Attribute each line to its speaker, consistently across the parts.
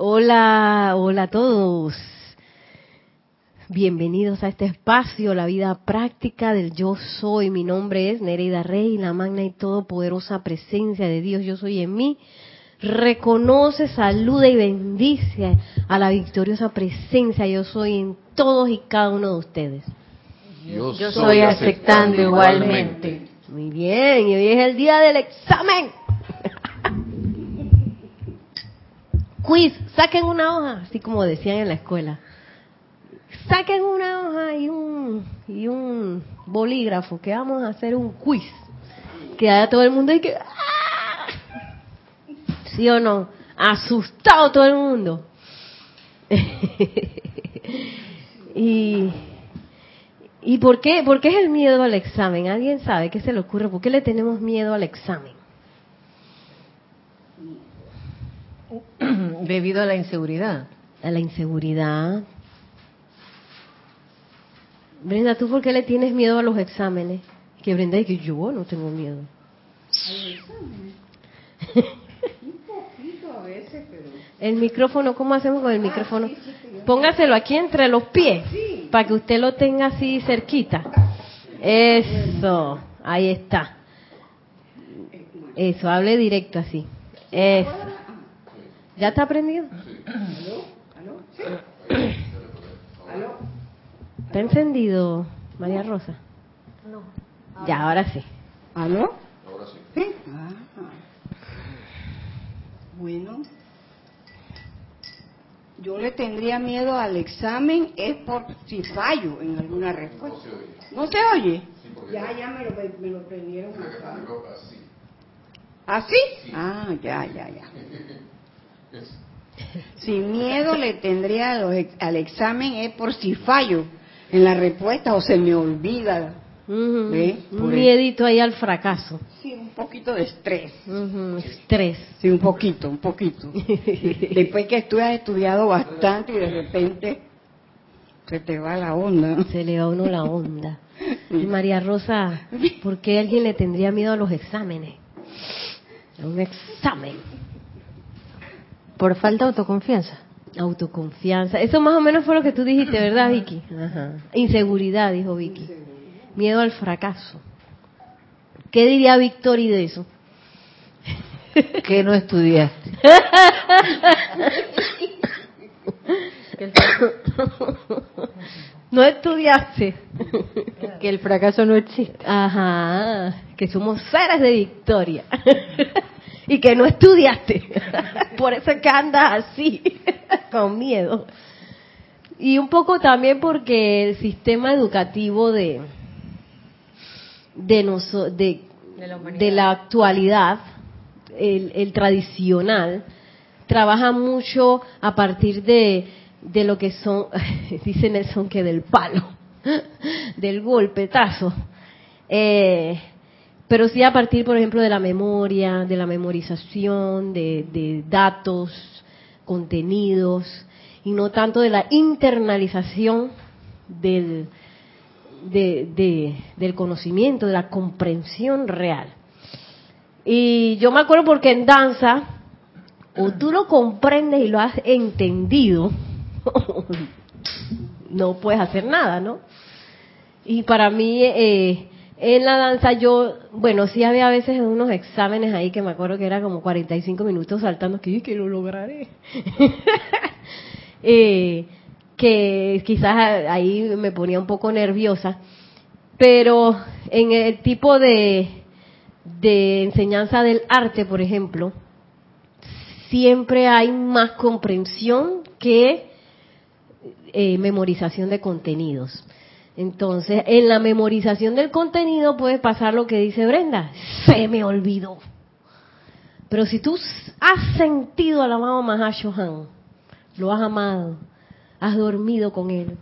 Speaker 1: Hola, hola a todos. Bienvenidos a este espacio, la vida práctica del yo soy. Mi nombre es Nereida Rey, la magna y todopoderosa presencia de Dios, yo soy en mí. Reconoce, saluda y bendice a la victoriosa presencia, yo soy en todos y cada uno de ustedes.
Speaker 2: Yo, yo soy aceptando igualmente.
Speaker 1: Muy bien, y hoy es el día del examen. Quiz, saquen una hoja, así como decían en la escuela. Saquen una hoja y un, y un bolígrafo, que vamos a hacer un quiz. Que haya todo el mundo y que... ¡ah! ¿Sí o no? Asustado todo el mundo. y, ¿Y por qué, por qué es el miedo al examen? ¿Alguien sabe qué se le ocurre? ¿Por qué le tenemos miedo al examen?
Speaker 2: Debido a la inseguridad.
Speaker 1: A la inseguridad. Brenda, ¿tú por qué le tienes miedo a los exámenes? Que Brenda dice que yo no tengo miedo. ¿A los exámenes? Un poquito a veces, pero... El micrófono, ¿cómo hacemos con el micrófono? Póngaselo aquí entre los pies, para que usted lo tenga así cerquita. Eso, ahí está. Eso, hable directo así. Eso. ¿Ya está aprendido? ¿Aló? ¿Aló? ¿Sí? ¿Aló? ¿Está encendido, María Rosa? No. Ya, ahora sí.
Speaker 3: ¿Aló? Ahora sí. ¿Sí? Ah. Bueno, yo le tendría miedo al examen es por si fallo en alguna respuesta. ¿No se oye? ya, ya me lo, me lo prendieron acá. ¿Así? ¿Ah, ya, ya, ya. Sin miedo le tendría al examen es por si fallo en la respuesta o se me olvida.
Speaker 1: Un miedito ahí al fracaso.
Speaker 3: Sí, un poquito de estrés.
Speaker 1: Estrés.
Speaker 3: Sí, un poquito, un poquito. Después que tú has estudiado bastante y de repente se te va la onda.
Speaker 1: Se le va uno la onda. María Rosa, ¿por qué alguien le tendría miedo a los exámenes? A un examen.
Speaker 2: Por falta de autoconfianza.
Speaker 1: Autoconfianza. Eso más o menos fue lo que tú dijiste, ¿verdad, Vicky? Ajá. Inseguridad, dijo Vicky. Miedo al fracaso. ¿Qué diría Victory de eso?
Speaker 2: Que no estudiaste.
Speaker 1: no estudiaste.
Speaker 2: Que el fracaso no existe.
Speaker 1: Ajá. Que somos seres de victoria y que no estudiaste. Por eso es que andas así, con miedo. Y un poco también porque el sistema educativo de de, de, de, la actualidad, el, el, tradicional, trabaja mucho a partir de, de lo que son, dice Nelson que del palo, del golpetazo. Eh, pero sí a partir, por ejemplo, de la memoria, de la memorización, de, datos, contenidos, y no tanto de la internalización del, del conocimiento, de la comprensión real. Y yo me acuerdo porque en danza, o tú lo comprendes y lo has entendido, no puedes hacer nada, ¿no? Y para mí, eh, en la danza yo, bueno, sí había a veces unos exámenes ahí que me acuerdo que era como 45 minutos saltando, que, que lo lograré. eh, que quizás ahí me ponía un poco nerviosa, pero en el tipo de, de enseñanza del arte, por ejemplo, siempre hay más comprensión que eh, memorización de contenidos. Entonces, en la memorización del contenido puede pasar lo que dice Brenda, se me olvidó. Pero si tú has sentido al amado Mahashohan, lo has amado, has dormido con él,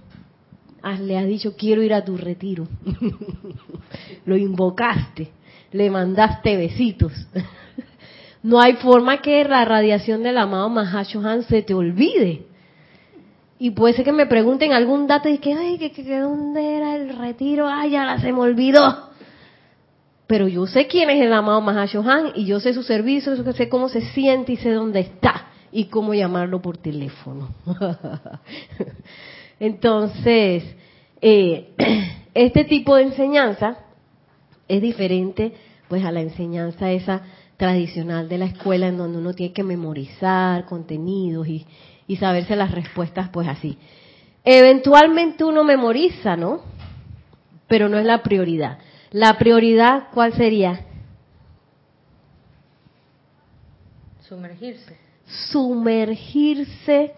Speaker 1: le has dicho quiero ir a tu retiro, lo invocaste, le mandaste besitos. no hay forma que la radiación del amado Mahashohan se te olvide. Y puede ser que me pregunten algún dato y que, ay, que, que, dónde era el retiro, ay, ya se me olvidó. Pero yo sé quién es el amado Mahashohan y yo sé su servicio, sé cómo se siente y sé dónde está. y cómo llamarlo por teléfono. Entonces, eh, este tipo de enseñanza es diferente pues a la enseñanza esa tradicional de la escuela en donde uno tiene que memorizar contenidos y, y saberse las respuestas pues así. Eventualmente uno memoriza, ¿no? Pero no es la prioridad. La prioridad, ¿cuál sería?
Speaker 2: Sumergirse.
Speaker 1: Sumergirse,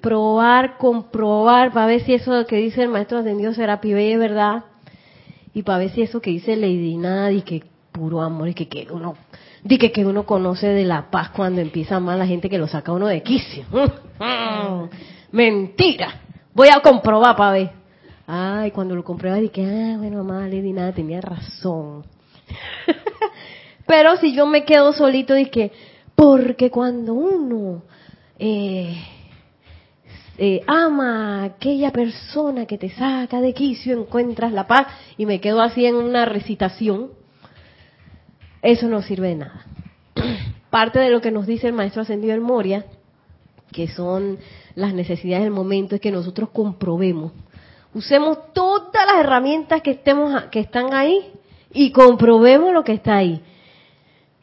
Speaker 1: probar, comprobar, para ver si eso que dice el maestro ascendido será pibe es verdad, y para ver si eso que dice Lady Nada y que puro amor y que, que uno di que, uno conoce de la paz cuando empieza mal la gente que lo saca uno de quicio. Mentira. Voy a comprobar para ver. Ay, cuando lo compruebas dije, ah, bueno, mamá, Lady Nada tenía razón. Pero si yo me quedo solito, dije, porque cuando uno eh, eh, ama a aquella persona que te saca de quicio, encuentras la paz, y me quedo así en una recitación, eso no sirve de nada. Parte de lo que nos dice el maestro ascendido en Moria, que son las necesidades del momento, es que nosotros comprobemos. Usemos todas las herramientas que, estemos, que están ahí y comprobemos lo que está ahí.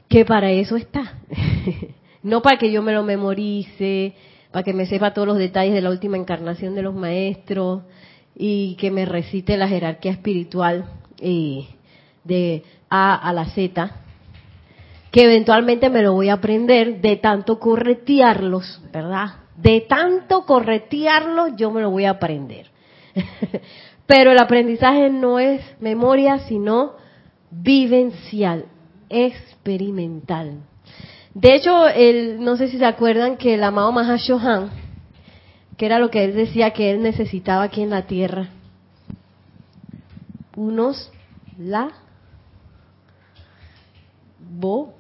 Speaker 1: Que para eso está. no para que yo me lo memorice, para que me sepa todos los detalles de la última encarnación de los maestros y que me recite la jerarquía espiritual eh, de A a la Z, que eventualmente me lo voy a aprender de tanto corretearlos, ¿verdad? De tanto corretearlos yo me lo voy a aprender. Pero el aprendizaje no es memoria, sino vivencial, experimental. De hecho, el, no sé si se acuerdan que el amado Mahashohan, que era lo que él decía que él necesitaba aquí en la tierra, unos la bo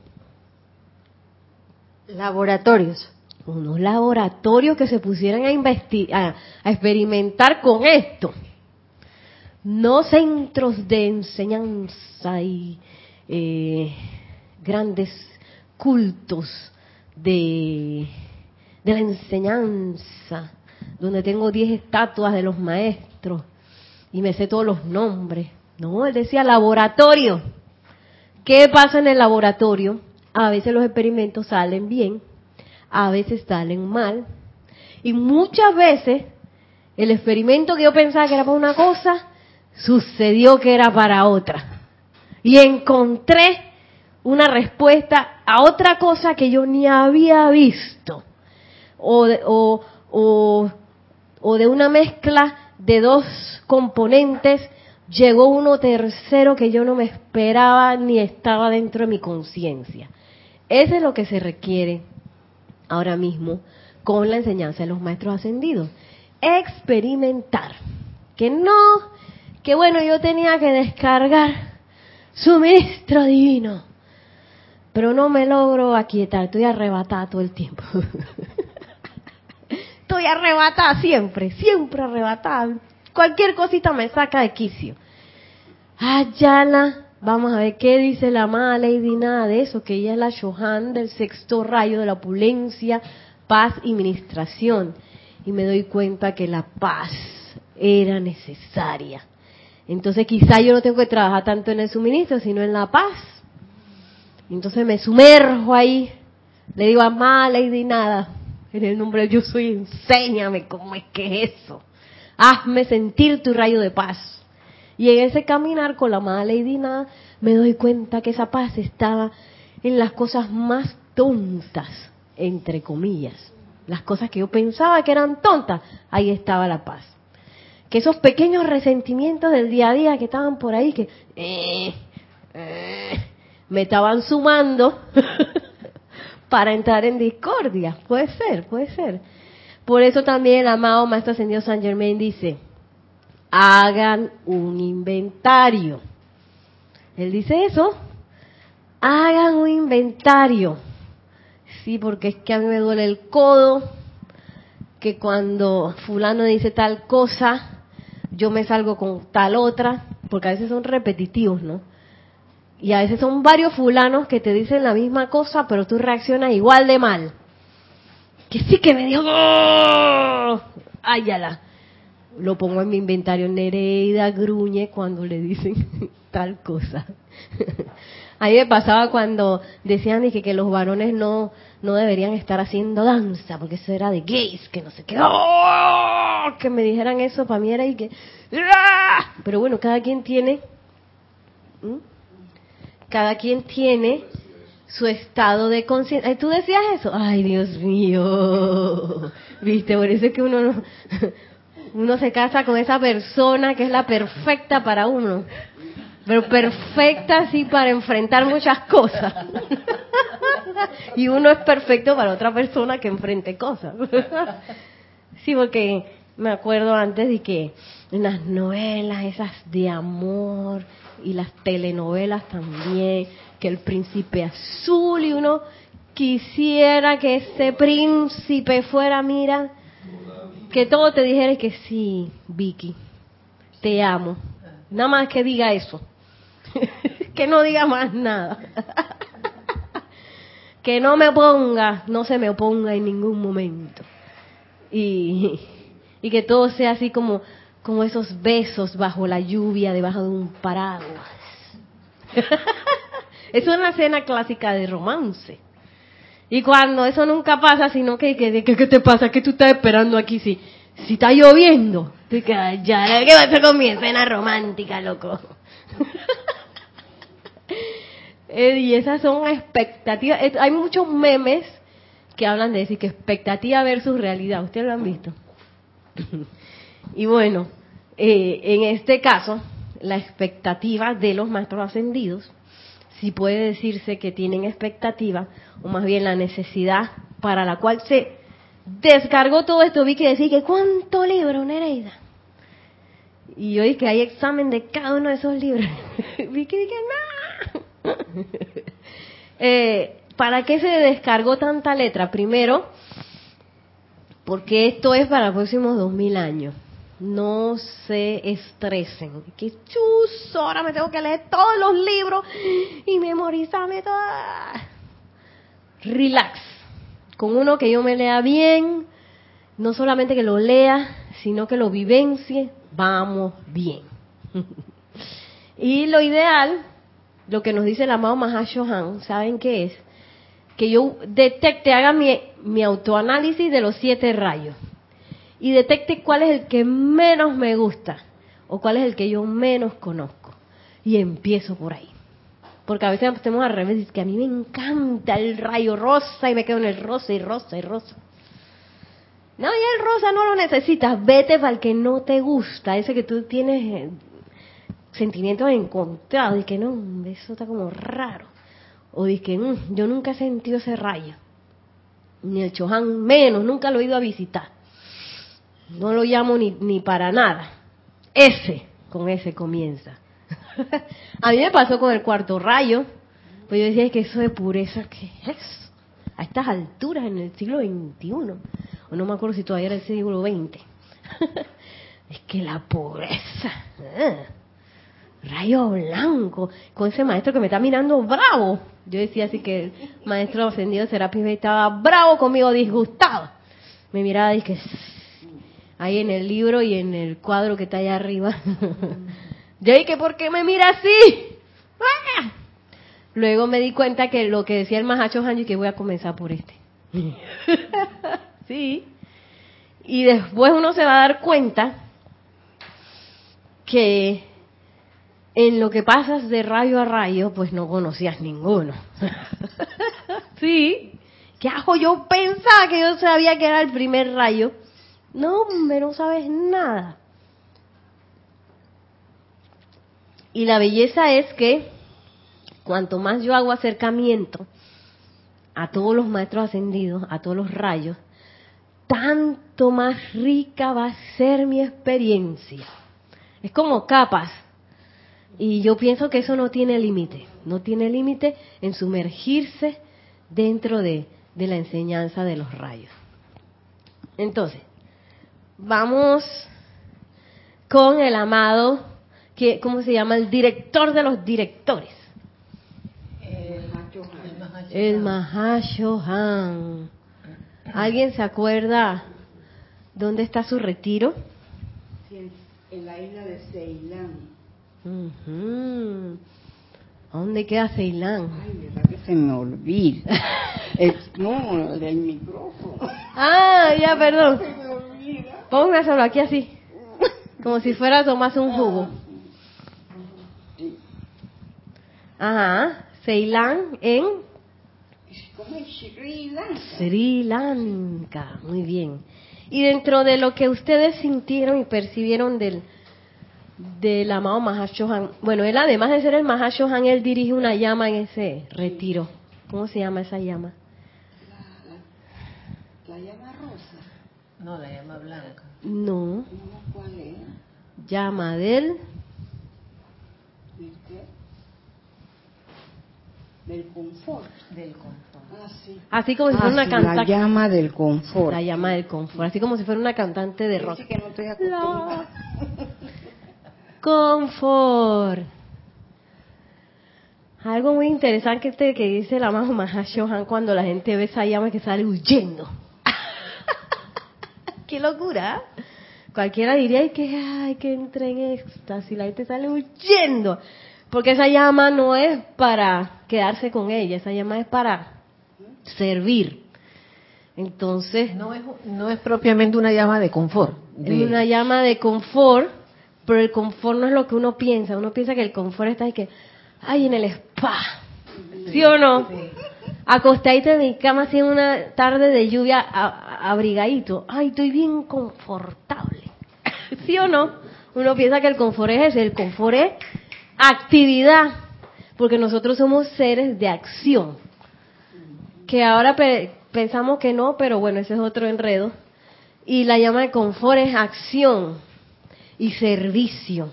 Speaker 2: Laboratorios.
Speaker 1: Unos laboratorios que se pusieran a, investigar, a experimentar con esto. No centros de enseñanza y eh, grandes cultos de, de la enseñanza, donde tengo diez estatuas de los maestros y me sé todos los nombres. No, él decía laboratorio. ¿Qué pasa en el laboratorio? A veces los experimentos salen bien, a veces salen mal. Y muchas veces el experimento que yo pensaba que era para una cosa, sucedió que era para otra. Y encontré una respuesta a otra cosa que yo ni había visto. O o, o, o de una mezcla de dos componentes llegó uno tercero que yo no me esperaba ni estaba dentro de mi conciencia. Eso es lo que se requiere ahora mismo con la enseñanza de los maestros ascendidos. Experimentar. Que no, que bueno, yo tenía que descargar suministro divino, pero no me logro aquietar, estoy arrebatada todo el tiempo. estoy arrebatada siempre, siempre arrebatada. Cualquier cosita me saca de quicio. Ayala, Vamos a ver qué dice la amada Lady Nada de eso, que ella es la Shohan del sexto rayo de la opulencia, paz y ministración. Y me doy cuenta que la paz era necesaria. Entonces quizá yo no tengo que trabajar tanto en el suministro, sino en la paz. Entonces me sumerjo ahí. Le digo, amada Lady Nada, en el nombre de yo soy, enséñame cómo es que es eso. Hazme sentir tu rayo de paz y en ese caminar con la mala Lady Nada, me doy cuenta que esa paz estaba en las cosas más tontas, entre comillas. Las cosas que yo pensaba que eran tontas, ahí estaba la paz. Que esos pequeños resentimientos del día a día que estaban por ahí, que eh, eh, me estaban sumando para entrar en discordia. Puede ser, puede ser. Por eso también el amado Maestro Ascendido San Germain dice, hagan un inventario. Él dice eso, hagan un inventario. Sí, porque es que a mí me duele el codo, que cuando fulano dice tal cosa, yo me salgo con tal otra, porque a veces son repetitivos, ¿no? Y a veces son varios fulanos que te dicen la misma cosa, pero tú reaccionas igual de mal. que sí que me dijo, ¡Oh! ¡Ayala! Lo pongo en mi inventario. Nereida gruñe cuando le dicen tal cosa. A mí me pasaba cuando decían que, que los varones no, no deberían estar haciendo danza, porque eso era de gays, que no sé qué. ¡Oh! Que me dijeran eso para mí era y que... ¡Ah! Pero bueno, cada quien tiene... Cada quien tiene su estado de conciencia. ¿Tú decías eso? Ay, Dios mío. Viste, por eso es que uno no, uno se casa con esa persona que es la perfecta para uno. Pero perfecta así para enfrentar muchas cosas. y uno es perfecto para otra persona que enfrente cosas. sí, porque me acuerdo antes de que en las novelas esas de amor y las telenovelas también, que el príncipe azul y uno quisiera que ese príncipe fuera, mira, que todo te dijera que sí, Vicky, te amo. Nada más que diga eso. que no diga más nada. que no me ponga, no se me oponga en ningún momento. Y, y que todo sea así como, como esos besos bajo la lluvia, debajo de un paraguas. es una escena clásica de romance. Y cuando eso nunca pasa, sino que, que, ¿qué te pasa? ¿Qué tú estás esperando aquí si, si está lloviendo? que, ya, ¿qué pasa con mi escena romántica, loco? Eh, y esas son expectativas. Hay muchos memes que hablan de decir que expectativa versus realidad. ¿Ustedes lo han visto? y bueno, eh, en este caso, la expectativa de los maestros ascendidos, si puede decirse que tienen expectativa, o más bien la necesidad para la cual se descargó todo esto, vi que decir que cuánto libro, Nereida. Y yo dije que hay examen de cada uno de esos libros. vi que dije, no. eh, ¿Para qué se descargó tanta letra? Primero, porque esto es para los próximos dos mil años. No se estresen. Que chus, ahora me tengo que leer todos los libros y memorizarme todo. Relax. Con uno que yo me lea bien, no solamente que lo lea, sino que lo vivencie, vamos bien. y lo ideal, lo que nos dice el amado Mahashohan, ¿saben qué es? Que yo detecte, haga mi, mi autoanálisis de los siete rayos y detecte cuál es el que menos me gusta o cuál es el que yo menos conozco. Y empiezo por ahí. Porque a veces hacemos al revés, que a mí me encanta el rayo rosa y me quedo en el rosa y rosa y rosa. No, ya el rosa no lo necesitas, vete para el que no te gusta, ese que tú tienes eh, sentimientos encontrados y que no, eso está como raro. O dices que mm, yo nunca he sentido ese rayo, ni el Chohan menos, nunca lo he ido a visitar. No lo llamo ni, ni para nada. Ese, con ese comienza. a mí me pasó con el cuarto rayo, pues yo decía que eso de pureza, ¿qué es? A estas alturas en el siglo XXI, o no me acuerdo si todavía era el siglo XX. es que la pureza, ¿eh? rayo blanco, con ese maestro que me está mirando bravo. Yo decía así que el maestro ascendido Serapis estaba bravo conmigo, disgustado. Me miraba y que ahí en el libro y en el cuadro que está allá arriba. Yo dije, ¿por qué me mira así? ¡Ah! Luego me di cuenta que lo que decía el Mahacho Hanji, que voy a comenzar por este. sí. Y después uno se va a dar cuenta que en lo que pasas de rayo a rayo, pues no conocías ninguno. sí. ¿Qué hago? Yo pensaba que yo sabía que era el primer rayo no, hombre, no sabes nada. Y la belleza es que cuanto más yo hago acercamiento a todos los maestros ascendidos, a todos los rayos, tanto más rica va a ser mi experiencia. Es como capas. Y yo pienso que eso no tiene límite. No tiene límite en sumergirse dentro de, de la enseñanza de los rayos. Entonces, vamos con el amado, que, ¿cómo se llama? El director de los directores. El Mahashohan. ¿Alguien se acuerda dónde está su retiro?
Speaker 3: Sí, en, la isla de Ceilán.
Speaker 1: Ujú. ¿A dónde queda Ceilán?
Speaker 3: Ay, verdad que se me olvida. Es- no, del micrófono.
Speaker 1: Ah, ya, perdón.
Speaker 3: Se me olvida.
Speaker 1: Póngaselo aquí así. Como si fuera a tomarse un jugo. Ajá. Ceilán en
Speaker 3: ¿Cómo es Sri Lanka?
Speaker 1: Sri Lanka. Muy bien. Y dentro de lo que ustedes sintieron y percibieron del del amado Mahashohan, bueno, él además de ser el Mahashohan, él dirige una llama en ese retiro. ¿Cómo se llama esa llama?
Speaker 3: La llama rosa.
Speaker 2: No, la llama blanca.
Speaker 1: No,
Speaker 3: ¿cuál es?
Speaker 1: llama del
Speaker 3: ¿Del qué? Del confort.
Speaker 2: Del confort.
Speaker 3: Ah, sí.
Speaker 1: así como si fuera
Speaker 3: Ah,
Speaker 1: una
Speaker 3: sí, la
Speaker 1: cantante,
Speaker 3: llama del confort.
Speaker 1: la llama del confort, así como si fuera una cantante de rock.
Speaker 3: Que no estoy acostumbrada.
Speaker 1: Confort. Algo muy interesante que que dice la mamá Mahashohan cuando la gente ve esa llama que sale huyendo. ¡Qué locura! Cualquiera diría "Ay, que, ay, que entre en éxtasis, la gente sale huyendo. Porque esa llama no es para quedarse con ella, esa llama es para servir. Entonces,
Speaker 2: No es, no es propiamente una llama de confort.
Speaker 1: es una llama de confort, pero el confort no es lo que uno piensa. Uno piensa que el confort está ahí que, ay, en el spa. ¿Sí o no? Acostadito en mi cama así en una tarde de lluvia, a- abrigadito. Ay, estoy bien confortable. ¿Sí o no? Uno piensa que el confort es ese. El confort es actividad. Porque nosotros somos seres de acción. Que ahora pe- pensamos que no, pero bueno, ese es otro enredo. Y la llama de confort es acción y servicio.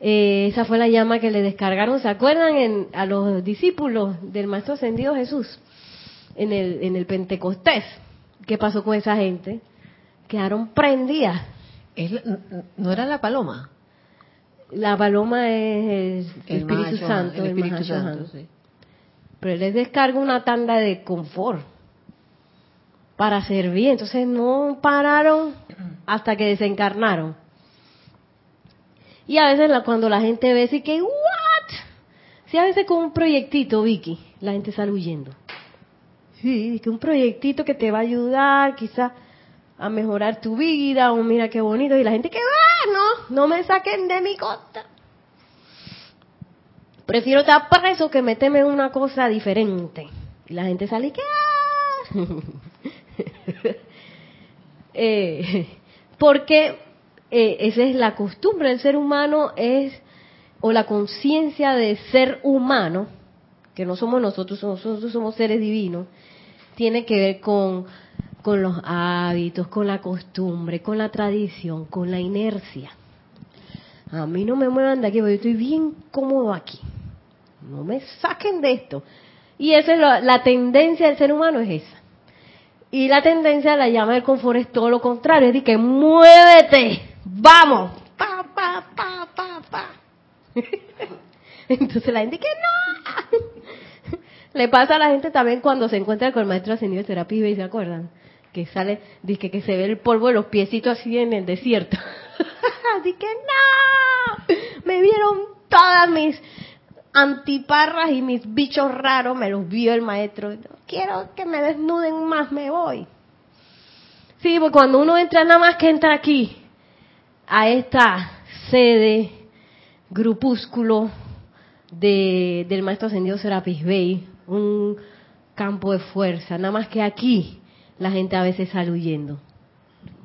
Speaker 1: Eh, esa fue la llama que le descargaron, ¿se acuerdan? En- a los discípulos del Maestro Ascendido Jesús en el, en el Pentecostés. ¿Qué pasó con esa gente? Quedaron prendidas.
Speaker 2: No era la paloma.
Speaker 1: La paloma es el, Espíritu Santo,
Speaker 2: el Espíritu. Santo, sí.
Speaker 1: Pero él les descarga una tanda de confort para servir. Entonces no pararon hasta que desencarnaron. Y a veces cuando la gente ve así que, ¿what? Sí, a veces con un proyectito, Vicky, la gente sale huyendo. Sí, que un proyectito que te va a ayudar quizás a mejorar tu vida, o mira qué bonito, y la gente que va, no, no me saquen de mi costa. Prefiero estar preso que meterme en una cosa diferente. Y la gente sale y que... ¡ah! Eh, porque eh, esa es la costumbre del ser humano, es o la conciencia de ser humano, que no somos nosotros, nosotros somos seres divinos, tiene que ver con, con los hábitos, con la costumbre, con la tradición, con la inercia. A mí no me muevan de aquí, porque yo estoy bien cómodo aquí. No me saquen de esto. Y esa es lo- la tendencia del ser humano es esa. Y la tendencia la llama el confort es todo lo contrario, es decir, que muévete, vamos, pa, pa, pa, pa, pa. Entonces la gente que no. Le pasa a la gente también cuando se encuentra con el maestro ascendido de terapia y ¿se acuerdan? Que sale, dice que se ve el polvo de los piecitos así en el desierto. Dice que no, me vieron todas mis antiparras y mis bichos raros, me los vio el maestro. Quiero que me desnuden más, me voy. Sí, porque cuando uno entra, nada más que entra aquí, a esta sede, grupúsculo de, del maestro ascendido Serapis Bey, un campo de fuerza, nada más que aquí la gente a veces sale huyendo.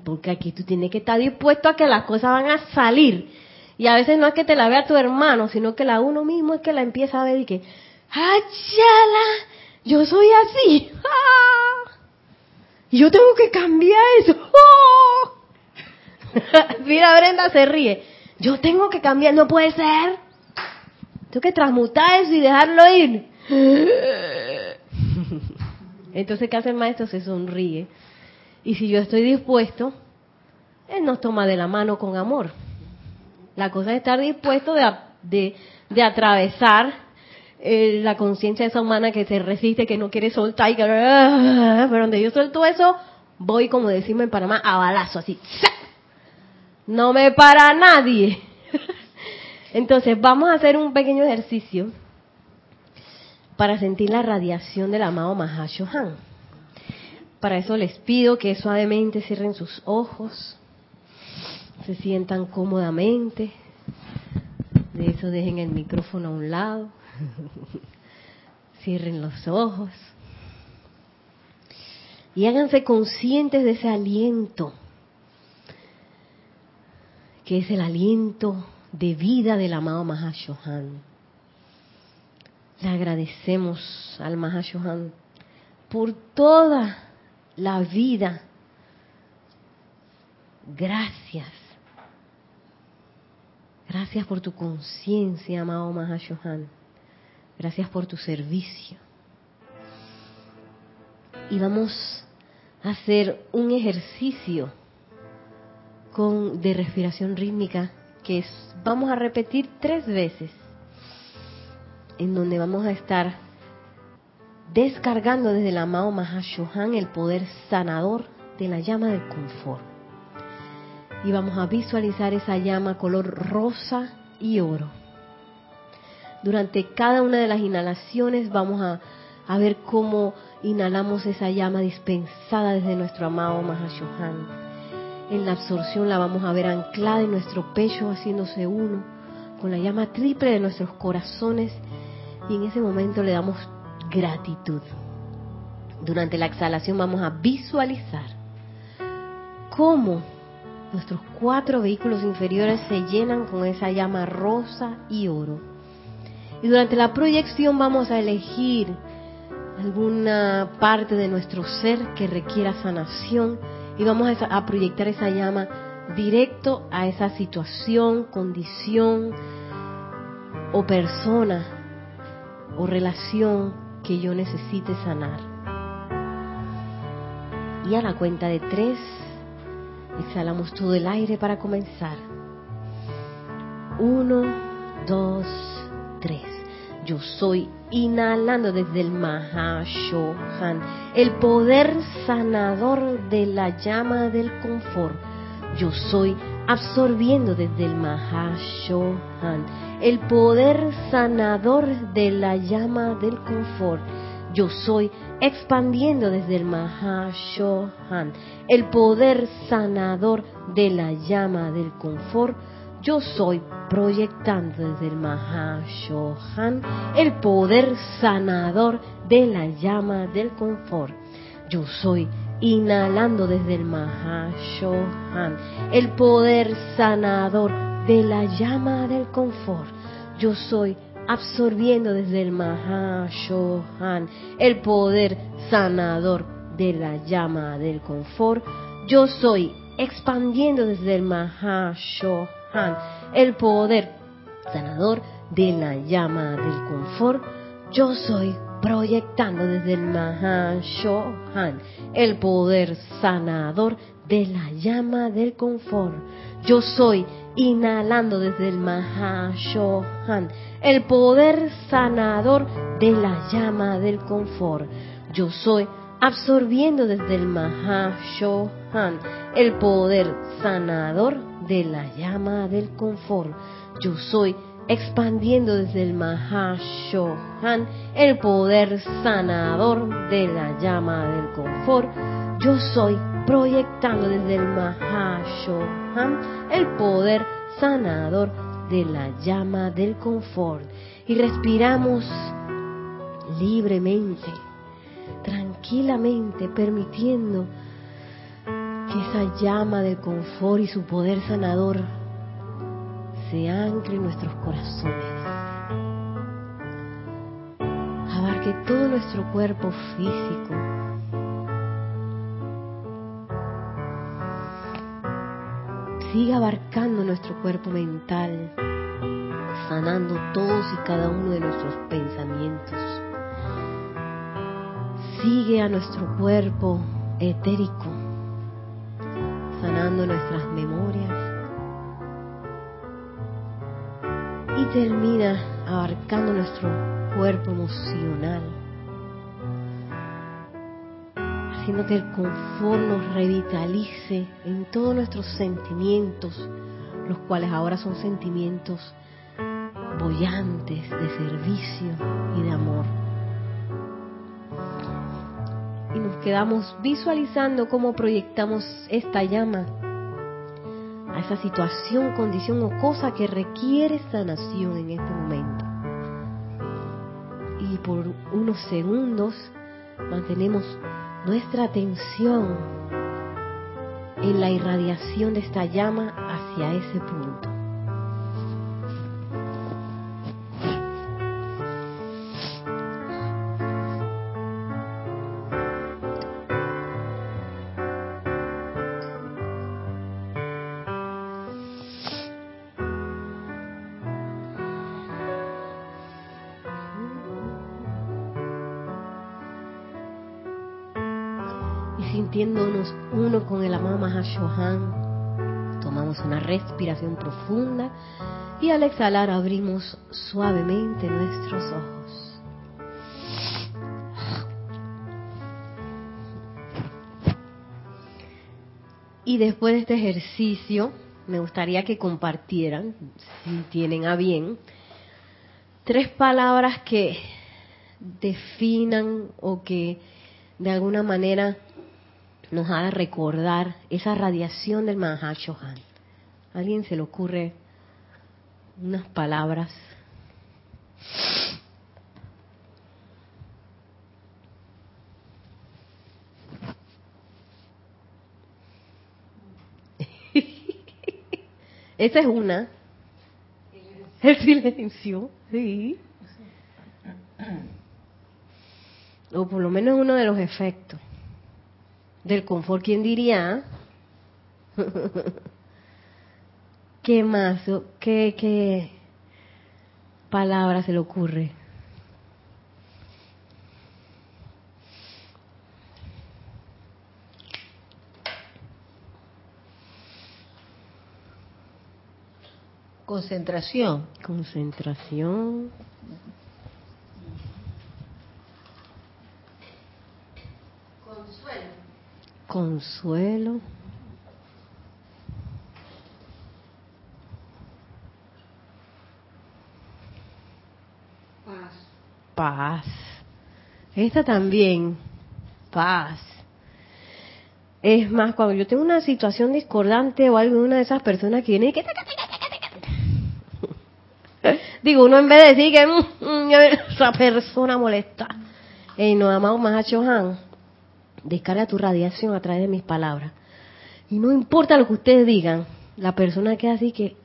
Speaker 1: Porque aquí tú tienes que estar dispuesto a que las cosas van a salir. Y a veces no es que te la vea tu hermano, sino que la uno mismo es que la empieza a ver y que, ¡Achala! Yo soy así. ¡Ah! Y yo tengo que cambiar eso. ¡Oh! Mira, Brenda se ríe. Yo tengo que cambiar, no puede ser. Tengo que transmutar eso y dejarlo ir. Entonces, ¿qué hace el maestro? Se sonríe. Y si yo estoy dispuesto, él nos toma de la mano con amor. La cosa es estar dispuesto de, de, de atravesar eh, la conciencia esa humana que se resiste, que no quiere soltar y que... pero donde yo suelto eso, voy, como decimos en Panamá, a balazo, así. No me para nadie. Entonces, vamos a hacer un pequeño ejercicio para sentir la radiación del amado Mahashohan. Para eso les pido que suavemente cierren sus ojos, se sientan cómodamente. De eso dejen el micrófono a un lado. Cierren los ojos. Y háganse conscientes de ese aliento, que es el aliento de vida del amado Mahashohan. Le agradecemos al Mahashohan por toda la vida. Gracias. Gracias por tu conciencia, amado Mahashohan. Gracias por tu servicio. Y vamos a hacer un ejercicio de respiración rítmica que vamos a repetir tres veces, en donde vamos a estar descargando desde el amado Mahashohan el poder sanador de la llama del confort. Y vamos a visualizar esa llama color rosa y oro. Durante cada una de las inhalaciones vamos a, a ver cómo inhalamos esa llama dispensada desde nuestro amado Mahashohan. En la absorción la vamos a ver anclada en nuestro pecho, haciéndose uno con la llama triple de nuestros corazones. Y en ese momento le damos gratitud. Durante la exhalación vamos a visualizar cómo nuestros cuatro vehículos inferiores se llenan con esa llama rosa y oro. Y durante la proyección vamos a elegir alguna parte de nuestro ser que requiera sanación y vamos a, proyectar esa llama directo a esa situación, condición o persona o relación que yo necesite sanar. Y a la cuenta de tres, exhalamos todo el aire para comenzar. Uno, dos, tres. Yo soy inhalando desde el Mahashohan, el poder sanador de la llama del confort. Yo soy absorbiendo desde el Mahashohan, el poder sanador de la llama del confort. Yo soy expandiendo desde el Mahashohan, el poder sanador de la llama del confort. Yo soy proyectando desde el Mahashohan el poder sanador de la llama del confort. Yo soy inhalando desde el Mahashohan el poder sanador de la llama del confort. Yo soy absorbiendo desde el Mahashohan el poder sanador de la llama del confort. Yo soy expandiendo desde el Mahashohan el poder sanador de la llama del confort. Yo soy proyectando desde el Mahashohan el poder sanador de la llama del confort. Yo soy inhalando desde el Mahashohan el poder sanador de la llama del confort. Yo soy absorbiendo desde el Mahashohan el poder sanador de la llama del confort. Yo soy expandiendo desde el Mahashohan el poder sanador de la llama del confort. Yo soy proyectando desde el Mahashohan el poder sanador de la llama del confort. Y respiramos libremente, tranquilamente, permitiendo esa llama del confort y su poder sanador se ancle en nuestros corazones. Abarque todo nuestro cuerpo físico. Siga abarcando nuestro cuerpo mental, sanando todos y cada uno de nuestros pensamientos. Sigue a nuestro cuerpo etérico, sanando nuestras memorias, y termina abarcando nuestro cuerpo emocional, haciendo que el confort nos revitalice en todos nuestros sentimientos, los cuales ahora son sentimientos bollantes de servicio y de amor. Y nos quedamos visualizando cómo proyectamos esta llama a esa situación, condición o cosa que requiere sanación en este momento. Y por unos segundos mantenemos nuestra atención en la irradiación de esta llama hacia ese punto. Tomamos una respiración profunda y al exhalar abrimos suavemente nuestros ojos. Y después de este ejercicio, me gustaría que compartieran, si tienen a bien, tres palabras que definan o que de alguna manera nos haga recordar esa radiación del Mahashohan. ¿A alguien se le ocurre unas palabras? Esa es una. El silencio, sí. O por lo menos uno de los efectos del confort, ¿quién diría? ¿Qué más? ¿Qué, qué palabra se le ocurre?
Speaker 2: Concentración.
Speaker 1: Concentración.
Speaker 4: Consuelo.
Speaker 1: Consuelo.
Speaker 3: Paz.
Speaker 1: Paz. Esta también. Paz. Es más, cuando yo tengo una situación discordante o algo, una de esas personas que viene y que... Digo, uno en vez de decir que mm, mm, esa persona molesta. Ey, no amado Mahachohan, descarga tu radiación a través de mis palabras. Y no importa lo que ustedes digan, la persona queda así que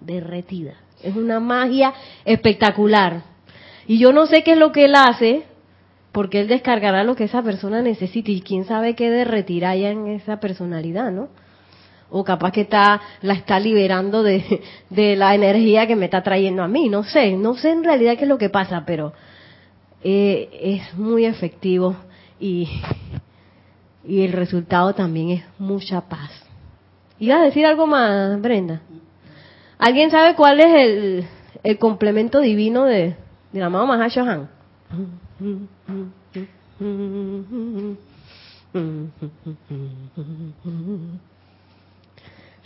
Speaker 1: derretida. Es una magia espectacular. Y yo no sé qué es lo que él hace, porque él descargará lo que esa persona necesita y quién sabe qué derretirá ya en esa personalidad, ¿no? O capaz que está, la está liberando de, de la energía que me está trayendo a mí, no sé, no sé en realidad qué es lo que pasa, pero eh, es muy efectivo y, y el resultado también es mucha paz. ¿Iba a decir algo más, Brenda? ¿Alguien sabe cuál es el, el complemento divino de, del amado Mahashohan?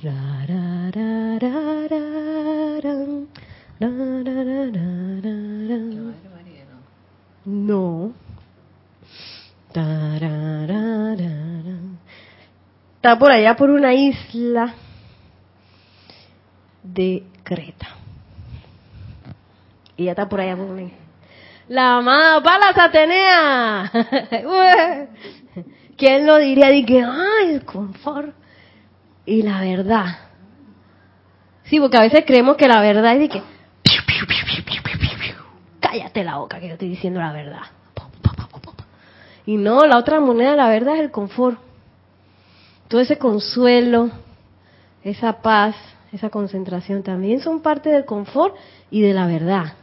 Speaker 1: La, Está por allá por una isla de Creta. Y ya está por allá por una. La amada Palas Atenea. ¿Quién lo diría? De que, ay, el confort. Y la verdad. Sí, porque a veces creemos que la verdad es de que, cállate la boca que yo estoy diciendo la verdad. Y no, la otra moneda la verdad es el confort. Todo ese consuelo, esa paz, esa concentración también son parte del confort y de la verdad.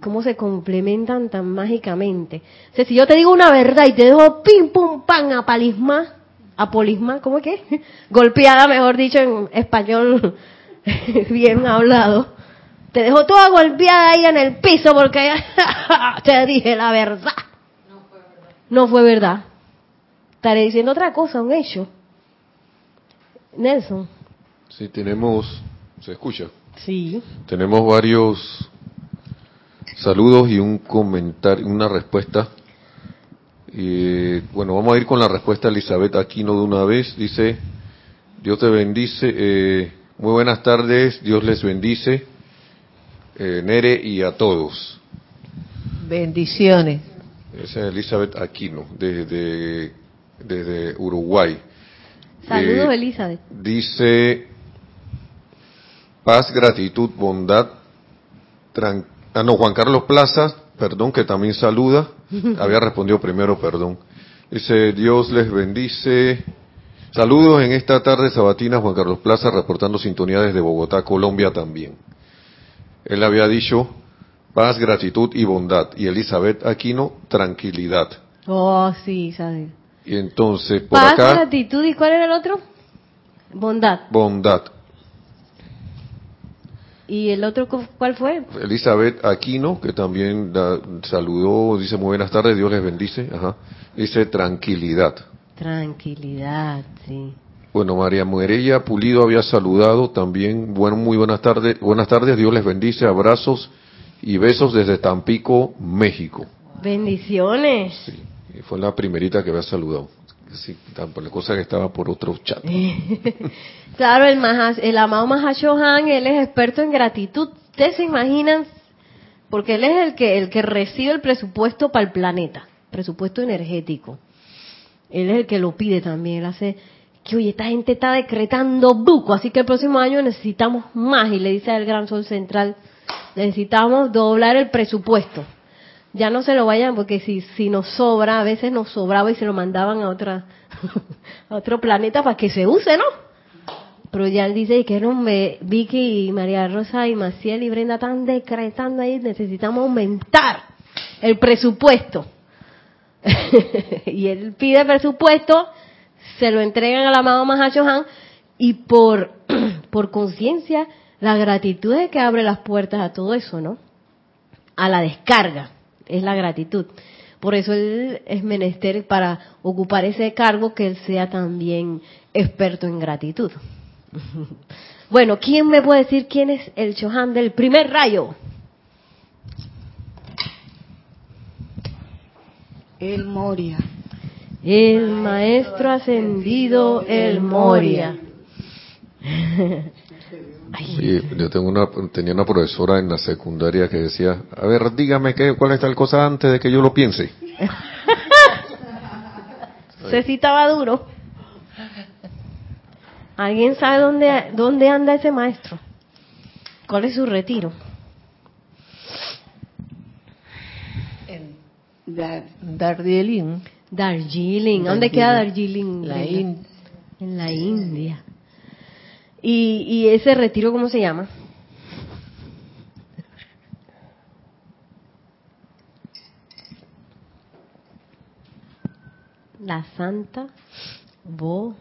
Speaker 1: Cómo se complementan tan mágicamente. O sea, si yo te digo una verdad y te dejo pim pum pam a palisma, a polisma, ¿cómo que? Golpeada, mejor dicho, en español bien hablado. Te dejó toda golpeada ahí en el piso porque te dije la verdad. No fue verdad. Estaré diciendo otra cosa, un hecho. Nelson.
Speaker 4: Sí, tenemos, se escucha.
Speaker 1: Sí.
Speaker 4: Tenemos varios saludos y un comentario, una respuesta. Y, bueno, vamos a ir con la respuesta de Elizabeth Aquino de una vez. Dice, Dios te bendice. Eh, muy buenas tardes, Dios les bendice. Eh, Nere y a todos.
Speaker 2: Bendiciones.
Speaker 4: Esa es Elizabeth Aquino, desde, desde Uruguay.
Speaker 1: Saludos,
Speaker 4: Eh,
Speaker 1: Elizabeth.
Speaker 4: Dice paz, gratitud, bondad. tran- ah, no, Juan Carlos Plaza, perdón, que también saluda. Había respondido primero, perdón. Dice, Dios les bendice. Saludos en esta tarde sabatina, Juan Carlos Plaza, reportando sintonía desde Bogotá, Colombia también. Él había dicho paz, gratitud y bondad. Y Elizabeth Aquino, tranquilidad.
Speaker 1: Oh, sí, sabes.
Speaker 4: Y entonces, por
Speaker 1: Paz,
Speaker 4: acá,
Speaker 1: gratitud y ¿cuál era el otro? Bondad.
Speaker 4: bondad.
Speaker 1: ¿Y el otro cu- cuál fue?
Speaker 4: Elizabeth Aquino, que también saludó, dice muy buenas tardes, Dios les bendice. Ajá. Dice tranquilidad.
Speaker 1: Tranquilidad, sí.
Speaker 4: Bueno, María Muerella Pulido había saludado también. Bueno, muy buenas tardes. Buenas tardes, Dios les bendice. Abrazos y besos desde Tampico, México.
Speaker 1: Bendiciones.
Speaker 4: Sí, fue la primerita que había saludado. Sí, por la cosa que estaba por otro chat.
Speaker 1: Claro, el, Maha- el amado Mahashohan, él es experto en gratitud. Ustedes se imaginan, porque él es el que, el que recibe el presupuesto para el planeta, presupuesto energético. Él es el que lo pide también. Él hace que, oye, esta gente está decretando buco, así que el próximo año necesitamos más. Y le dice al Gran Sol Central, necesitamos doblar el presupuesto. Ya no se lo vayan, porque si, si nos sobra, a veces nos sobraba y se lo mandaban a otra a otro planeta para que se use, ¿no? Pero ya él dice que no, Vicky y María Rosa y Maciel y Brenda están decretando ahí, necesitamos aumentar el presupuesto. y él pide presupuesto, se lo entregan al amado Mahashohan y por, por conciencia, la gratitud es que abre las puertas a todo eso, ¿no? A la descarga, es la gratitud. Por eso él es menester para ocupar ese cargo que él sea también experto en gratitud. Bueno, ¿quién me puede decir quién es el Chohan del primer rayo?
Speaker 3: El Moria.
Speaker 1: El maestro ascendido, el Moria.
Speaker 4: Oye, yo tengo una, tenía una profesora en la secundaria que decía, a ver, dígame qué, cuál es tal cosa antes de que yo lo piense.
Speaker 1: se citaba duro. ¿Alguien sabe dónde, dónde anda ese maestro? ¿Cuál es su retiro?
Speaker 2: En
Speaker 3: Da-
Speaker 2: Darjeeling,
Speaker 1: Darjeeling. ¿Dónde queda Darjeeling?
Speaker 2: la.
Speaker 1: En la India. ¿Y, ¿Y ese retiro cómo se llama? La Santa Vo...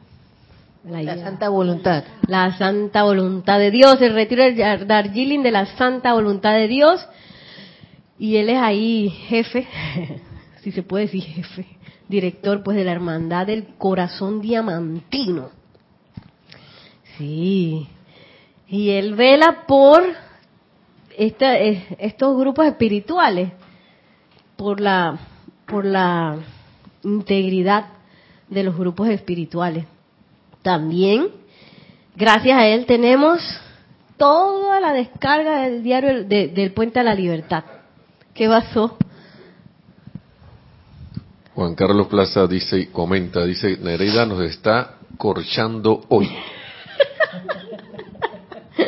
Speaker 2: La santa voluntad.
Speaker 1: La Santa Voluntad de Dios, el retiro de Dar- Darjeeling de la Santa Voluntad de Dios. Y él es ahí jefe, si se puede decir jefe, director pues de la Hermandad del Corazón Diamantino. Sí. Y él vela por esta- estos grupos espirituales, por la, por la integridad de los grupos espirituales. También, gracias a él, tenemos toda la descarga del diario de- del Puente a la Libertad. ¿Qué pasó?
Speaker 4: Juan Carlos Plaza dice y comenta, dice, Nereida nos está corchando hoy.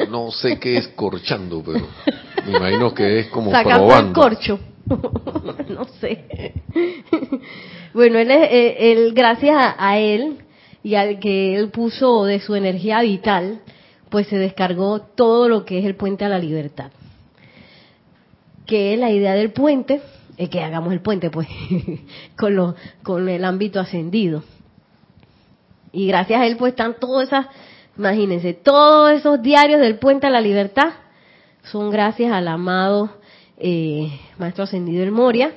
Speaker 4: No sé qué es corchando, pero me imagino que es como
Speaker 1: Sacando el corcho. no sé. bueno, él, eh, él, gracias a, a él y al que él puso de su energía vital, pues se descargó todo lo que es el puente a la libertad. Que es la idea del puente, es que hagamos el puente, pues, con, lo, con el ámbito ascendido. Y gracias a él, pues, están todas esas, imagínense, todos esos diarios del puente a la libertad son gracias al amado eh, Maestro Ascendido El Moria,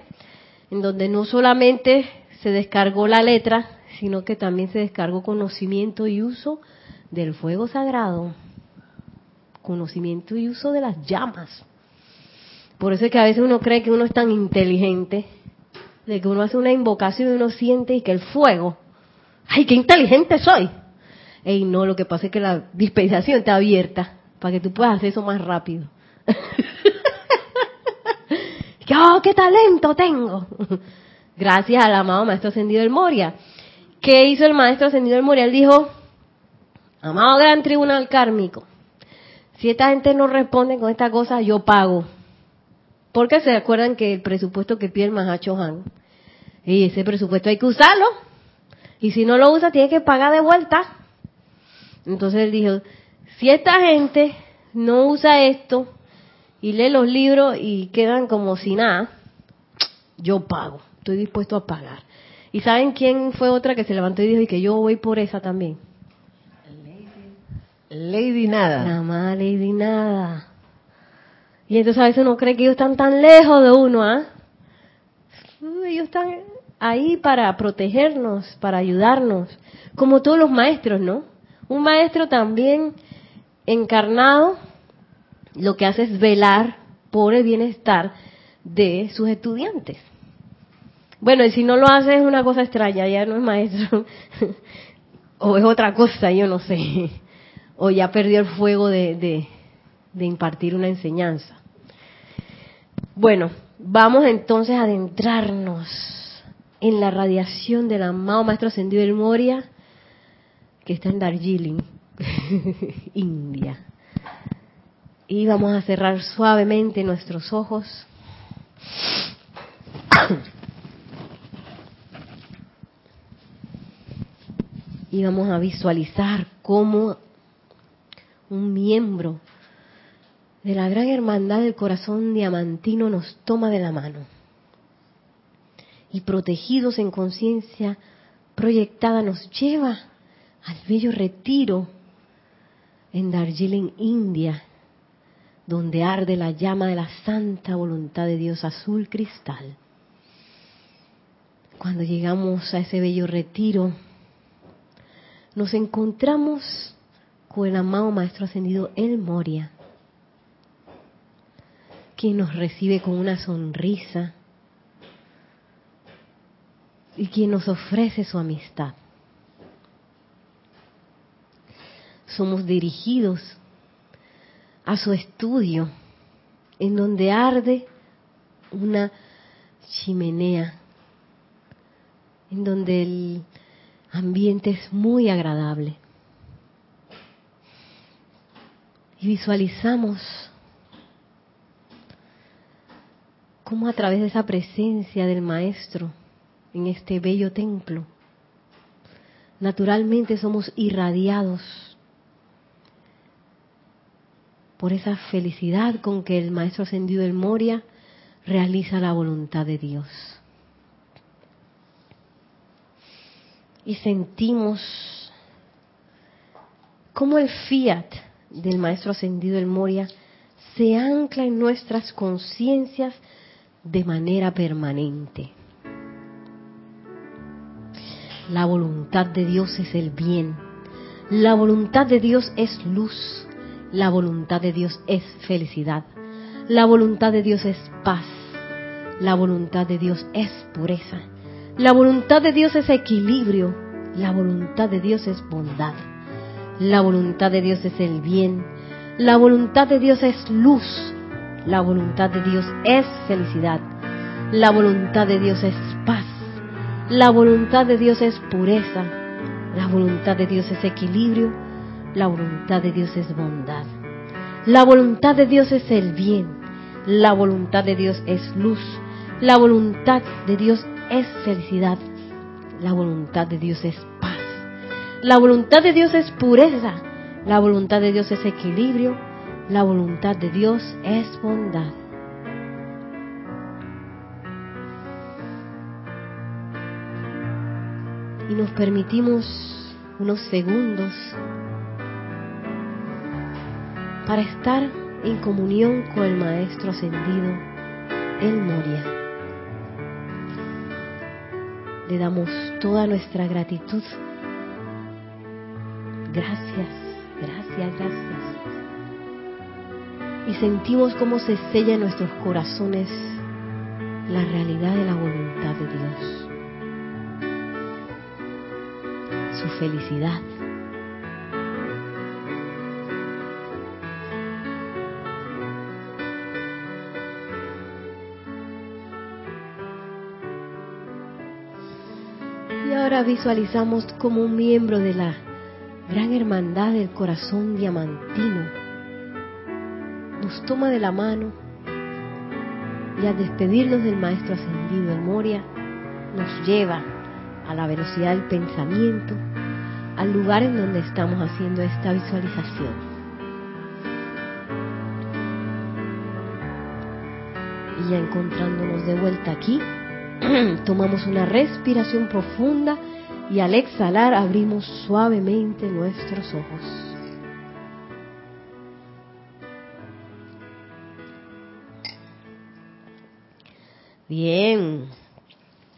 Speaker 1: en donde no solamente se descargó la letra, sino que también se descargó conocimiento y uso del fuego sagrado, conocimiento y uso de las llamas. Por eso es que a veces uno cree que uno es tan inteligente, de que uno hace una invocación y uno siente y que el fuego, ¡ay, qué inteligente soy! Ey, no, lo que pasa es que la dispensación está abierta para que tú puedas hacer eso más rápido. ¡Oh, qué talento tengo! Gracias al amado Maestro Ascendido del Moria. ¿Qué hizo el Maestro Ascendido del Moria? Él dijo, amado Gran Tribunal Kármico, si esta gente no responde con esta cosa, yo pago. Porque se acuerdan que el presupuesto que pide el Mahacho Han, y ese presupuesto hay que usarlo. Y si no lo usa, tiene que pagar de vuelta. Entonces él dijo, si esta gente no usa esto y lee los libros y quedan como si nada, yo pago, estoy dispuesto a pagar. ¿Y saben quién fue otra que se levantó y dijo y que yo voy por esa también?
Speaker 2: Lady Nada.
Speaker 1: Nada más Lady Nada. Y entonces a veces uno cree que ellos están tan lejos de uno, ¿ah? Ellos están ahí para protegernos, para ayudarnos, como todos los maestros, ¿no? Un maestro también encarnado lo que hace es velar por el bienestar de sus estudiantes. Bueno, y si no lo hace es una cosa extraña, ya no es maestro, o es otra cosa, yo no sé, o ya perdió el fuego de, de impartir una enseñanza. Bueno, vamos entonces a adentrarnos en la radiación del amado Maestro Ascendido del Moria, que está en Darjeeling, India. Y vamos a cerrar suavemente nuestros ojos. Y vamos a visualizar cómo un miembro de la gran hermandad del corazón diamantino nos toma de la mano. Y protegidos en conciencia proyectada nos lleva al bello retiro en Darjeeling, India, donde arde la llama de la santa voluntad de Dios azul cristal. Cuando llegamos a ese bello retiro, nos encontramos con el amado Maestro Ascendido El Moria, quien nos recibe con una sonrisa y quien nos ofrece su amistad. Somos dirigidos a su estudio, en donde arde una chimenea, en donde el ambiente es muy agradable. Y visualizamos cómo a través de esa presencia del Maestro en este bello templo, naturalmente somos irradiados por esa felicidad con que el Maestro Ascendido del Moria realiza la voluntad de Dios. Y sentimos cómo el fiat del Maestro Ascendido del Moria se ancla en nuestras conciencias de manera permanente. La voluntad de Dios es el bien. La voluntad de Dios es luz. La voluntad de Dios es felicidad. La voluntad de Dios es paz. La voluntad de Dios es pureza. La voluntad de Dios es equilibrio. La voluntad de Dios es bondad. La voluntad de Dios es el bien. La voluntad de Dios es luz. La voluntad de Dios es felicidad. La voluntad de Dios es paz. La voluntad de Dios es pureza. La voluntad de Dios es equilibrio la voluntad de Dios es bondad. La voluntad de Dios es el bien. La voluntad de Dios es luz. La voluntad de Dios es felicidad. La voluntad de Dios es paz. La voluntad de Dios es pureza. La voluntad de Dios es equilibrio. La voluntad de Dios es bondad. Y nos permitimos unos segundos para estar en comunión con el Maestro Ascendido, el Moria. Le damos toda nuestra gratitud. Gracias, gracias, gracias. Y sentimos cómo se sella en nuestros corazones la realidad de la voluntad de Dios. Su felicidad ahora visualizamos como un miembro de la gran hermandad del corazón diamantino nos toma de la mano y al despedirnos del Maestro Ascendido, el Moria, nos lleva a la velocidad del pensamiento, al lugar en donde estamos haciendo esta visualización. Y ya encontrándonos de vuelta aquí, Tomamos una respiración profunda y al exhalar abrimos suavemente nuestros ojos. Bien.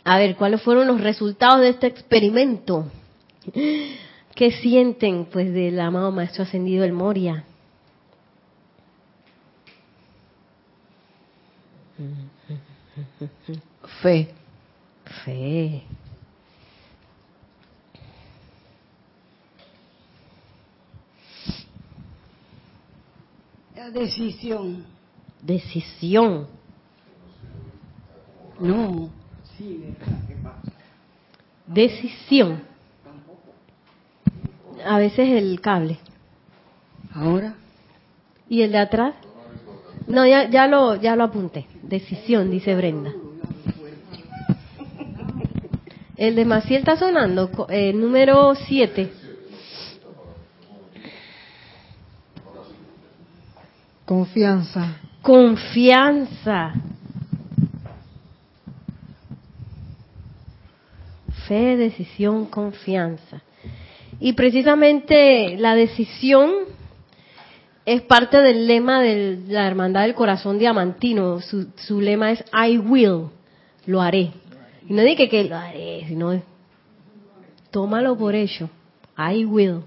Speaker 1: A ver, ¿cuáles fueron los resultados de este experimento? ¿Qué sienten pues del amado Maestro Ascendido el Moria?
Speaker 2: Fe.
Speaker 1: Fe.
Speaker 3: La decisión.
Speaker 1: Decisión.
Speaker 3: No.
Speaker 1: Decisión. A veces el cable.
Speaker 3: Ahora.
Speaker 1: ¿Y el de atrás? No, ya, ya, lo, ya lo apunté. Decisión, dice Brenda. El de Maciel está sonando, eh, número 7.
Speaker 2: Confianza.
Speaker 1: Confianza. Fe, decisión, confianza. Y precisamente la decisión es parte del lema de la Hermandad del Corazón Diamantino. Su, su lema es I will, lo haré. Y no dije que lo haré, sino tómalo por ello. I will.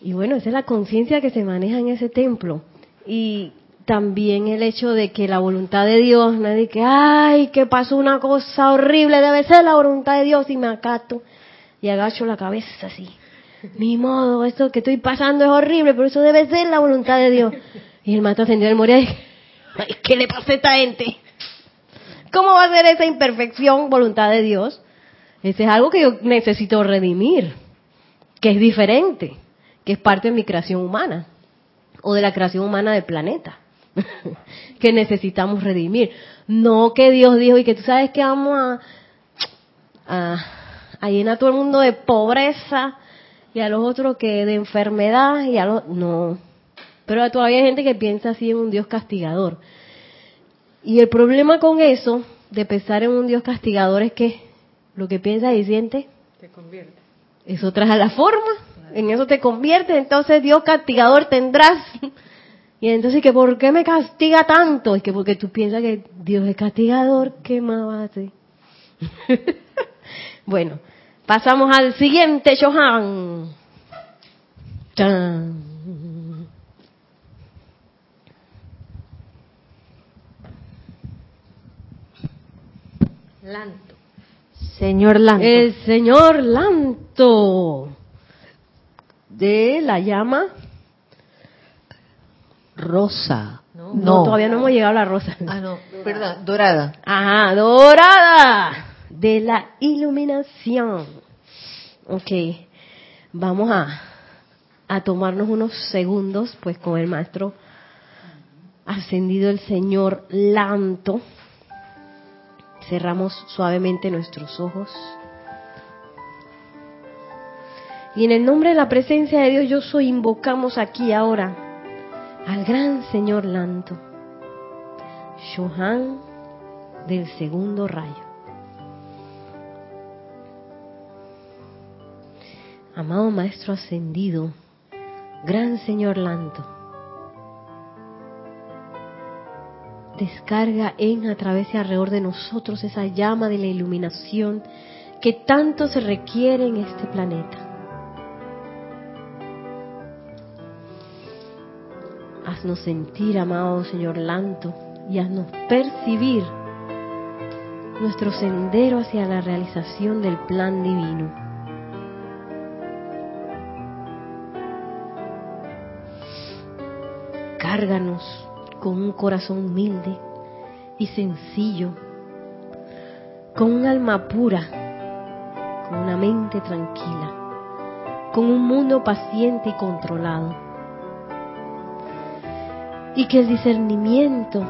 Speaker 1: Y bueno, esa es la conciencia que se maneja en ese templo. Y también el hecho de que la voluntad de Dios, no es que, ay, que pasó una cosa horrible, debe ser la voluntad de Dios y me acato y agacho la cabeza así. Ni modo, esto que estoy pasando es horrible, pero eso debe ser la voluntad de Dios. Y el mato ascendió el morir. ¿Qué le pasa a esta gente? ¿Cómo va a ser esa imperfección voluntad de Dios? Ese es algo que yo necesito redimir, que es diferente, que es parte de mi creación humana o de la creación humana del planeta, que necesitamos redimir. No que Dios dijo y que tú sabes que vamos a, a, llenar a todo el mundo de pobreza y a los otros que de enfermedad y a los... No, pero todavía hay gente que piensa así en un Dios castigador. Y el problema con eso, de pensar en un Dios castigador, es que lo que piensa y siente,
Speaker 2: te convierte.
Speaker 1: Eso trae la forma, en eso te convierte, entonces Dios castigador tendrás. Y entonces, que ¿por qué me castiga tanto? Es que porque tú piensas que Dios es castigador, ¿qué más va a hacer? bueno, pasamos al siguiente, Johan.
Speaker 2: Lanto. Señor Lanto.
Speaker 1: El señor Lanto. De la llama
Speaker 2: rosa.
Speaker 1: No, todavía no hemos llegado a la rosa.
Speaker 2: Ah, no, perdón, dorada.
Speaker 1: Ajá, dorada. De la iluminación. Ok, vamos a, a tomarnos unos segundos, pues con el maestro ascendido el señor Lanto Cerramos suavemente nuestros ojos. Y en el nombre de la presencia de Dios yo soy, invocamos aquí ahora al gran Señor Lanto, Shohan del segundo rayo. Amado Maestro Ascendido, Gran Señor Lanto, descarga en, a través y alrededor de nosotros esa llama de la iluminación que tanto se requiere en este planeta. Haznos sentir, amado Señor Lanto, y haznos percibir nuestro sendero hacia la realización del plan divino. Cárganos con un corazón humilde y sencillo, con un alma pura, con una mente tranquila, con un mundo paciente y controlado. Y que el discernimiento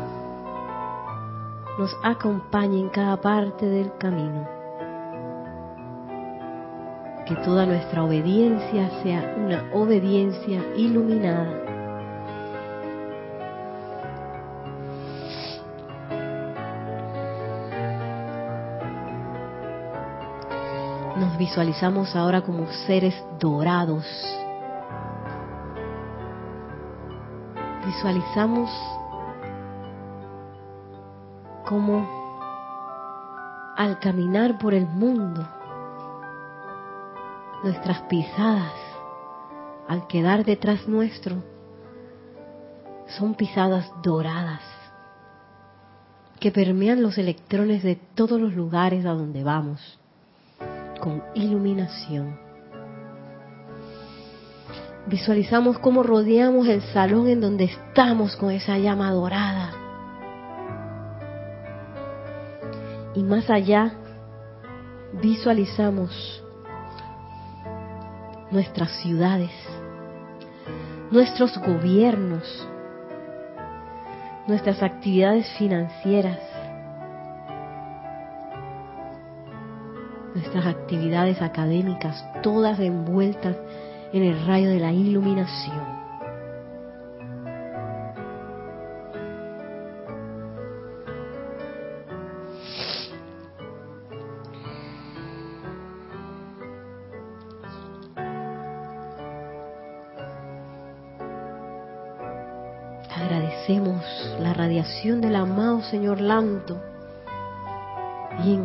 Speaker 1: nos acompañe en cada parte del camino. Que toda nuestra obediencia sea una obediencia iluminada. Visualizamos ahora como seres dorados. Visualizamos como al caminar por el mundo, nuestras pisadas, al quedar detrás nuestro, son pisadas doradas que permean los electrones de todos los lugares a donde vamos, con iluminación. Visualizamos cómo rodeamos el salón en donde estamos con esa llama dorada y más allá visualizamos nuestras ciudades, nuestros gobiernos, nuestras actividades financieras, nuestras actividades académicas, todas envueltas en el rayo de la iluminación.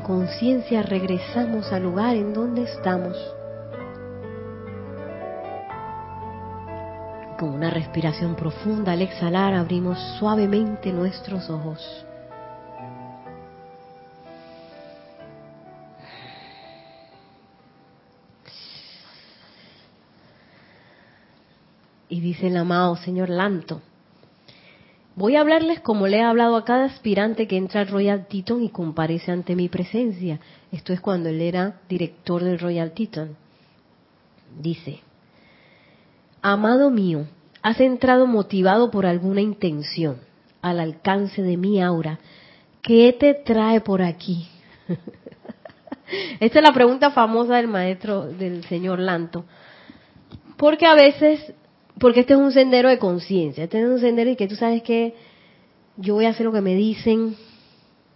Speaker 1: Conciencia regresamos al lugar en donde estamos. Con una respiración profunda al exhalar abrimos suavemente nuestros ojos. Y dice el amado Señor Lanto, Voy a hablarles como le he hablado a cada aspirante que entra al Royal Teton y comparece ante mi presencia. Esto es cuando él era director del Royal Teton. Dice, Amado mío, has entrado motivado por alguna intención, al alcance de mi aura. ¿Qué te trae por aquí? Esta es la pregunta famosa del maestro, del señor Lanto. Porque a veces porque este es un sendero de conciencia, este es un sendero y que tú sabes que yo voy a hacer lo que me dicen,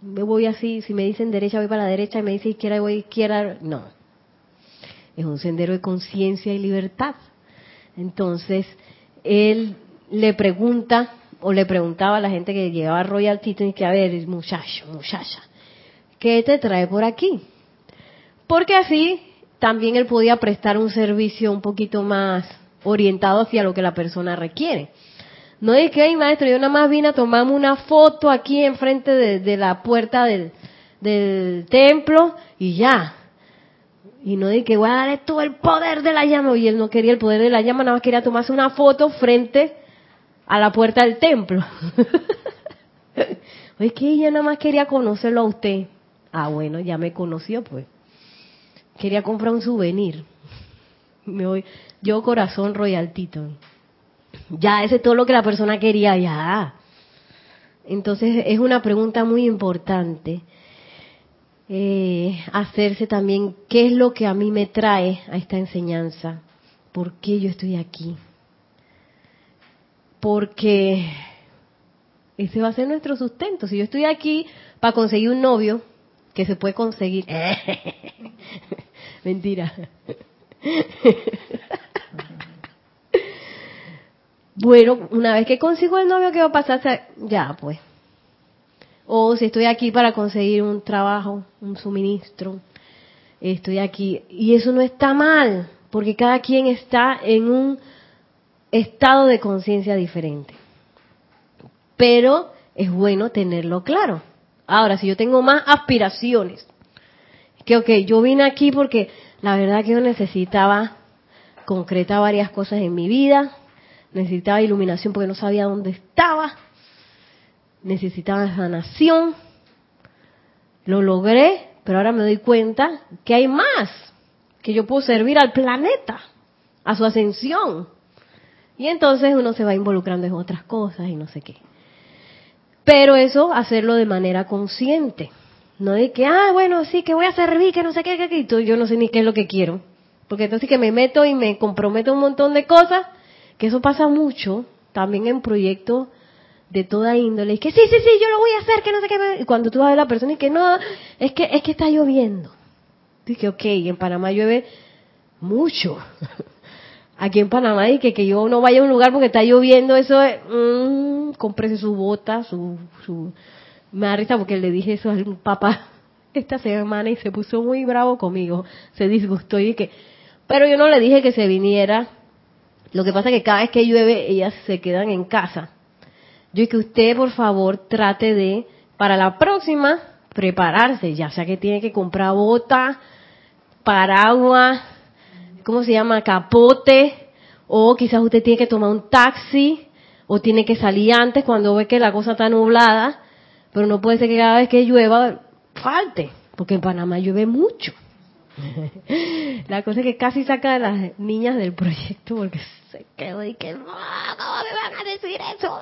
Speaker 1: me voy así, si me dicen derecha voy para la derecha y me dicen izquierda voy a izquierda, no. Es un sendero de conciencia y libertad. Entonces, él le pregunta o le preguntaba a la gente que llevaba Royal Teton y que a ver, muchacho, muchacha, ¿qué te trae por aquí? Porque así también él podía prestar un servicio un poquito más orientado hacia lo que la persona requiere. No es que, maestro, yo nada más vine a tomarme una foto aquí enfrente de, de la puerta del, templo y ya. Y no de que voy a darle todo el poder de la llama. Y él no quería el poder de la llama, nada más quería tomarse una foto frente a la puerta del templo. es que ella nada más quería conocerlo a usted. Ah, bueno, ya me conoció, pues. Quería comprar un souvenir. Me voy, yo corazón Royal Ya, ese es todo lo que la persona quería, ya. Entonces es una pregunta muy importante. Eh, hacerse también qué es lo que a mí me trae a esta enseñanza, por qué yo estoy aquí. Porque ese va a ser nuestro sustento. Si yo estoy aquí para conseguir un novio, que se puede conseguir. Mentira. Bueno, una vez que consigo el novio, ¿qué va a pasar? Ya, pues. O si estoy aquí para conseguir un trabajo, un suministro, estoy aquí. Y eso no está mal, porque cada quien está en un estado de conciencia diferente. Pero es bueno tenerlo claro. Ahora, si yo tengo más aspiraciones, que yo vine aquí porque la verdad que yo necesitaba concretar varias cosas en mi vida, necesitaba iluminación porque no sabía dónde estaba, necesitaba sanación, lo logré, pero ahora me doy cuenta que hay más, que yo puedo servir al planeta, a su ascensión. Y entonces uno se va involucrando en otras cosas y no sé qué. Pero eso hacerlo de manera consciente. No de que, ah, bueno, sí, que voy a servir, que no sé qué, que, que yo no sé ni qué es lo que quiero. Porque entonces que me meto y me comprometo un montón de cosas, que eso pasa mucho también en proyectos de toda índole. Y que sí, sí, sí, yo lo voy a hacer, que no sé qué. Y cuando tú vas a a la persona y que no, es que, es que está lloviendo. Dije, ok, en Panamá llueve mucho. Aquí en Panamá y que, que yo no vaya a un lugar porque está lloviendo, eso es, mmm, cómprese su bota, su, su, me da risa porque le dije eso al papá esta semana y se puso muy bravo conmigo, se disgustó y que, pero yo no le dije que se viniera, lo que pasa es que cada vez que llueve ellas se quedan en casa. Yo y que usted por favor trate de, para la próxima, prepararse, ya sea que tiene que comprar bota, paraguas, ¿cómo se llama? Capote, o quizás usted tiene que tomar un taxi, o tiene que salir antes cuando ve que la cosa está nublada, pero no puede ser que cada vez que llueva falte, porque en Panamá llueve mucho. La cosa es que casi saca a las niñas del proyecto porque se quedó y que no, ¿cómo me van a decir eso?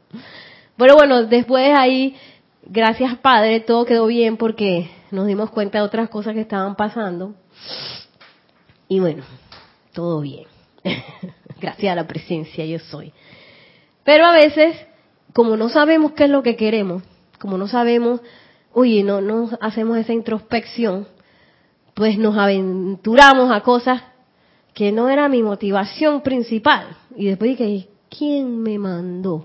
Speaker 1: Pero bueno, después ahí, gracias Padre, todo quedó bien porque nos dimos cuenta de otras cosas que estaban pasando. Y bueno, todo bien. Gracias a la presencia yo soy. Pero a veces, como no sabemos qué es lo que queremos, como no sabemos, oye, no, no hacemos esa introspección, pues nos aventuramos a cosas que no era mi motivación principal. Y después dije, ¿quién me mandó?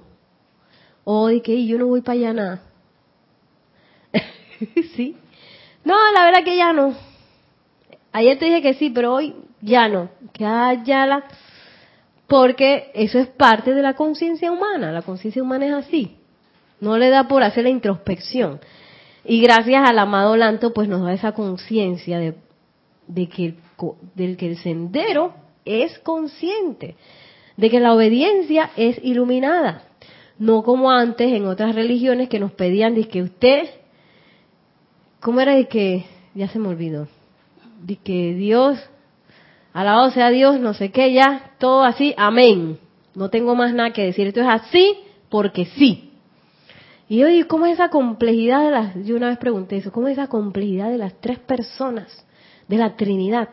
Speaker 1: O dije, yo no voy para allá nada. sí. No, la verdad que ya no. Ayer te dije que sí, pero hoy ya no. la porque eso es parte de la conciencia humana. La conciencia humana es así. No le da por hacer la introspección. Y gracias al amado Lanto, pues nos da esa conciencia de, de que, del que el sendero es consciente, de que la obediencia es iluminada. No como antes en otras religiones que nos pedían de que usted, ¿cómo era de que, ya se me olvidó? de que Dios, alabado sea Dios, no sé qué, ya, todo así, amén. No tengo más nada que decir. Esto es así porque sí. Y oye, ¿cómo es esa complejidad de las, yo una vez pregunté eso, ¿cómo es esa complejidad de las tres personas de la Trinidad?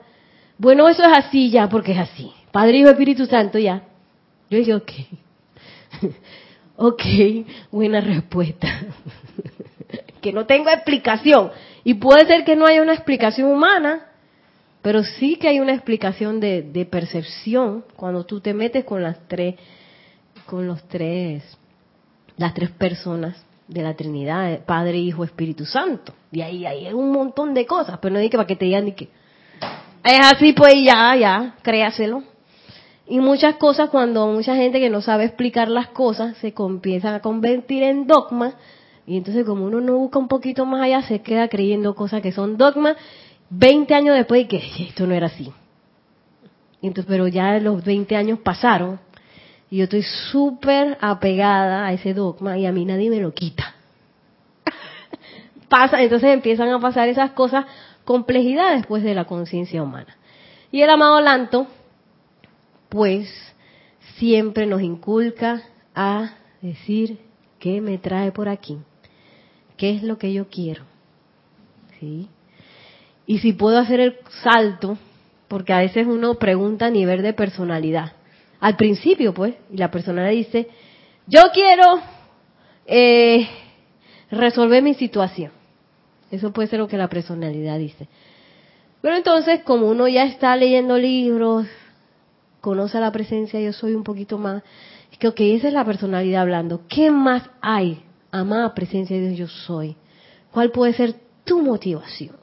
Speaker 1: Bueno, eso es así ya, porque es así. Padre, Hijo, Espíritu Santo, ya. Yo dije, ok. ok, buena respuesta. que no tengo explicación. Y puede ser que no haya una explicación humana, pero sí que hay una explicación de, de, percepción cuando tú te metes con las tres, con los tres, las tres personas de la Trinidad, Padre, Hijo, Espíritu Santo. Y ahí hay un montón de cosas, pero no hay que para que te digan ni que es así, pues ya, ya, créaselo. Y muchas cosas cuando mucha gente que no sabe explicar las cosas se empiezan a convertir en dogmas y entonces como uno no busca un poquito más allá se queda creyendo cosas que son dogmas 20 años después de que esto no era así. Entonces, pero ya los 20 años pasaron y yo estoy súper apegada a ese dogma y a mí nadie me lo quita. Pasa, entonces empiezan a pasar esas cosas, complejidades después de la conciencia humana. Y el amado Lanto, pues, siempre nos inculca a decir qué me trae por aquí, qué es lo que yo quiero. ¿Sí? y si puedo hacer el salto, porque a veces uno pregunta a nivel de personalidad. Al principio, pues, y la persona dice, yo quiero eh, resolver mi situación. Eso puede ser lo que la personalidad dice. Pero entonces, como uno ya está leyendo libros, conoce la presencia, yo soy un poquito más, es que, ok, esa es la personalidad hablando. ¿Qué más hay amada presencia de Dios yo soy, ¿cuál puede ser tu motivación?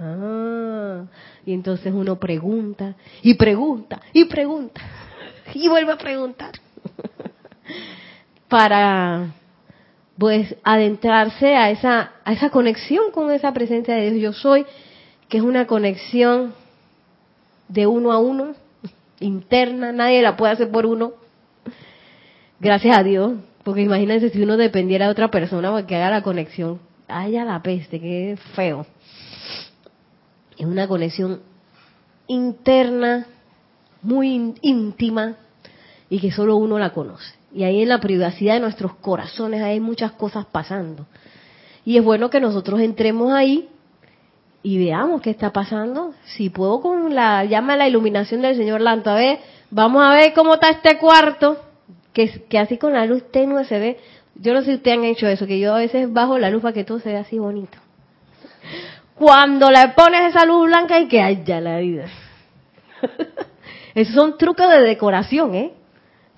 Speaker 1: Ah, y entonces uno pregunta y pregunta y pregunta y vuelve a preguntar para pues adentrarse a esa a esa conexión con esa presencia de Dios yo soy, que es una conexión de uno a uno, interna, nadie la puede hacer por uno. Gracias a Dios, porque imagínense si uno dependiera de otra persona para que haga la conexión. Ay, a la peste, qué feo. Es una conexión interna, muy íntima, y que solo uno la conoce. Y ahí en la privacidad de nuestros corazones hay muchas cosas pasando. Y es bueno que nosotros entremos ahí y veamos qué está pasando. Si puedo con la llama de la iluminación del señor Lanto, a ver, vamos a ver cómo está este cuarto, que, que así con la luz tenue se ve. Yo no sé si ustedes han hecho eso, que yo a veces bajo la luz para que todo se vea así bonito. Cuando le pones esa luz blanca y que haya la vida. Esos son trucos de decoración, ¿eh?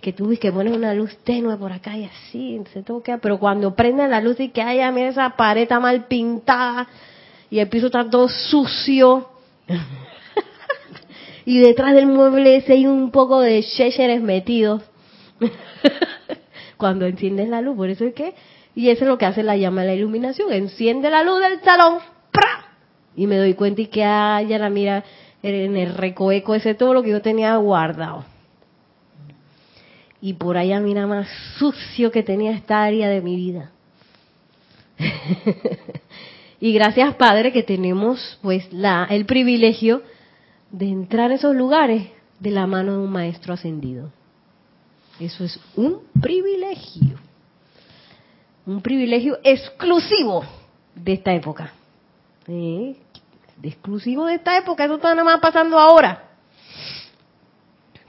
Speaker 1: Que tú ves que pones una luz tenue por acá y así, se toca, pero cuando prende la luz y que haya, mira esa pared está mal pintada, y el piso está todo sucio. y detrás del mueble ese hay un poco de chécheres metidos. Cuando enciendes la luz, por eso es que, y eso es lo que hace la llama de la iluminación, enciende la luz del salón, ¡pra! y me doy cuenta y que haya la mira en el recoeco ese todo lo que yo tenía guardado. Y por allá mira más sucio que tenía esta área de mi vida. Y gracias, Padre, que tenemos pues la, el privilegio de entrar a esos lugares de la mano de un maestro ascendido. Eso es un privilegio. Un privilegio exclusivo de esta época. De exclusivo de esta época. Eso está nada más pasando ahora.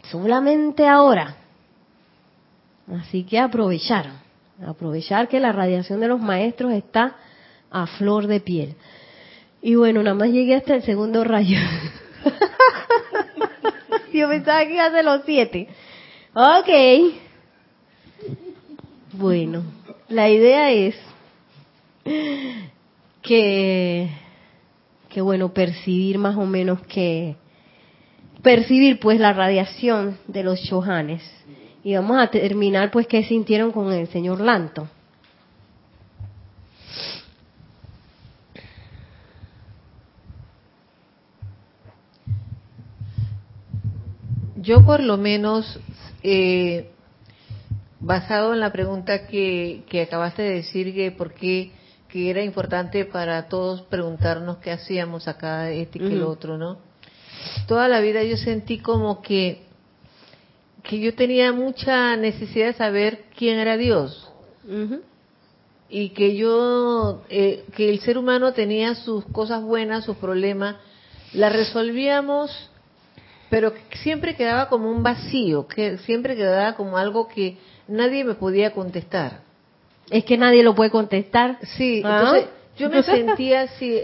Speaker 1: Solamente ahora. Así que aprovechar. Aprovechar que la radiación de los maestros está a flor de piel. Y bueno, nada más llegué hasta el segundo rayo. Yo pensaba que iba a ser los siete. Ok. Bueno, la idea es que, que bueno, percibir más o menos que, percibir pues la radiación de los chohanes. Y vamos a terminar pues qué sintieron con el señor Lanto.
Speaker 2: Yo por lo menos, eh, basado en la pregunta que, que acabaste de decir, que por qué que era importante para todos preguntarnos qué hacíamos acá, este y que el
Speaker 1: Ujú.
Speaker 2: otro, ¿no? Toda la vida yo sentí como que, que yo tenía mucha necesidad de saber quién era Dios y que yo, eh, que el ser humano tenía sus cosas buenas, sus problemas, las resolvíamos, pero siempre quedaba como un vacío, que siempre quedaba como algo que nadie me podía contestar.
Speaker 1: Es que nadie lo puede contestar.
Speaker 2: Sí,
Speaker 1: Ah.
Speaker 2: entonces yo me sentía así,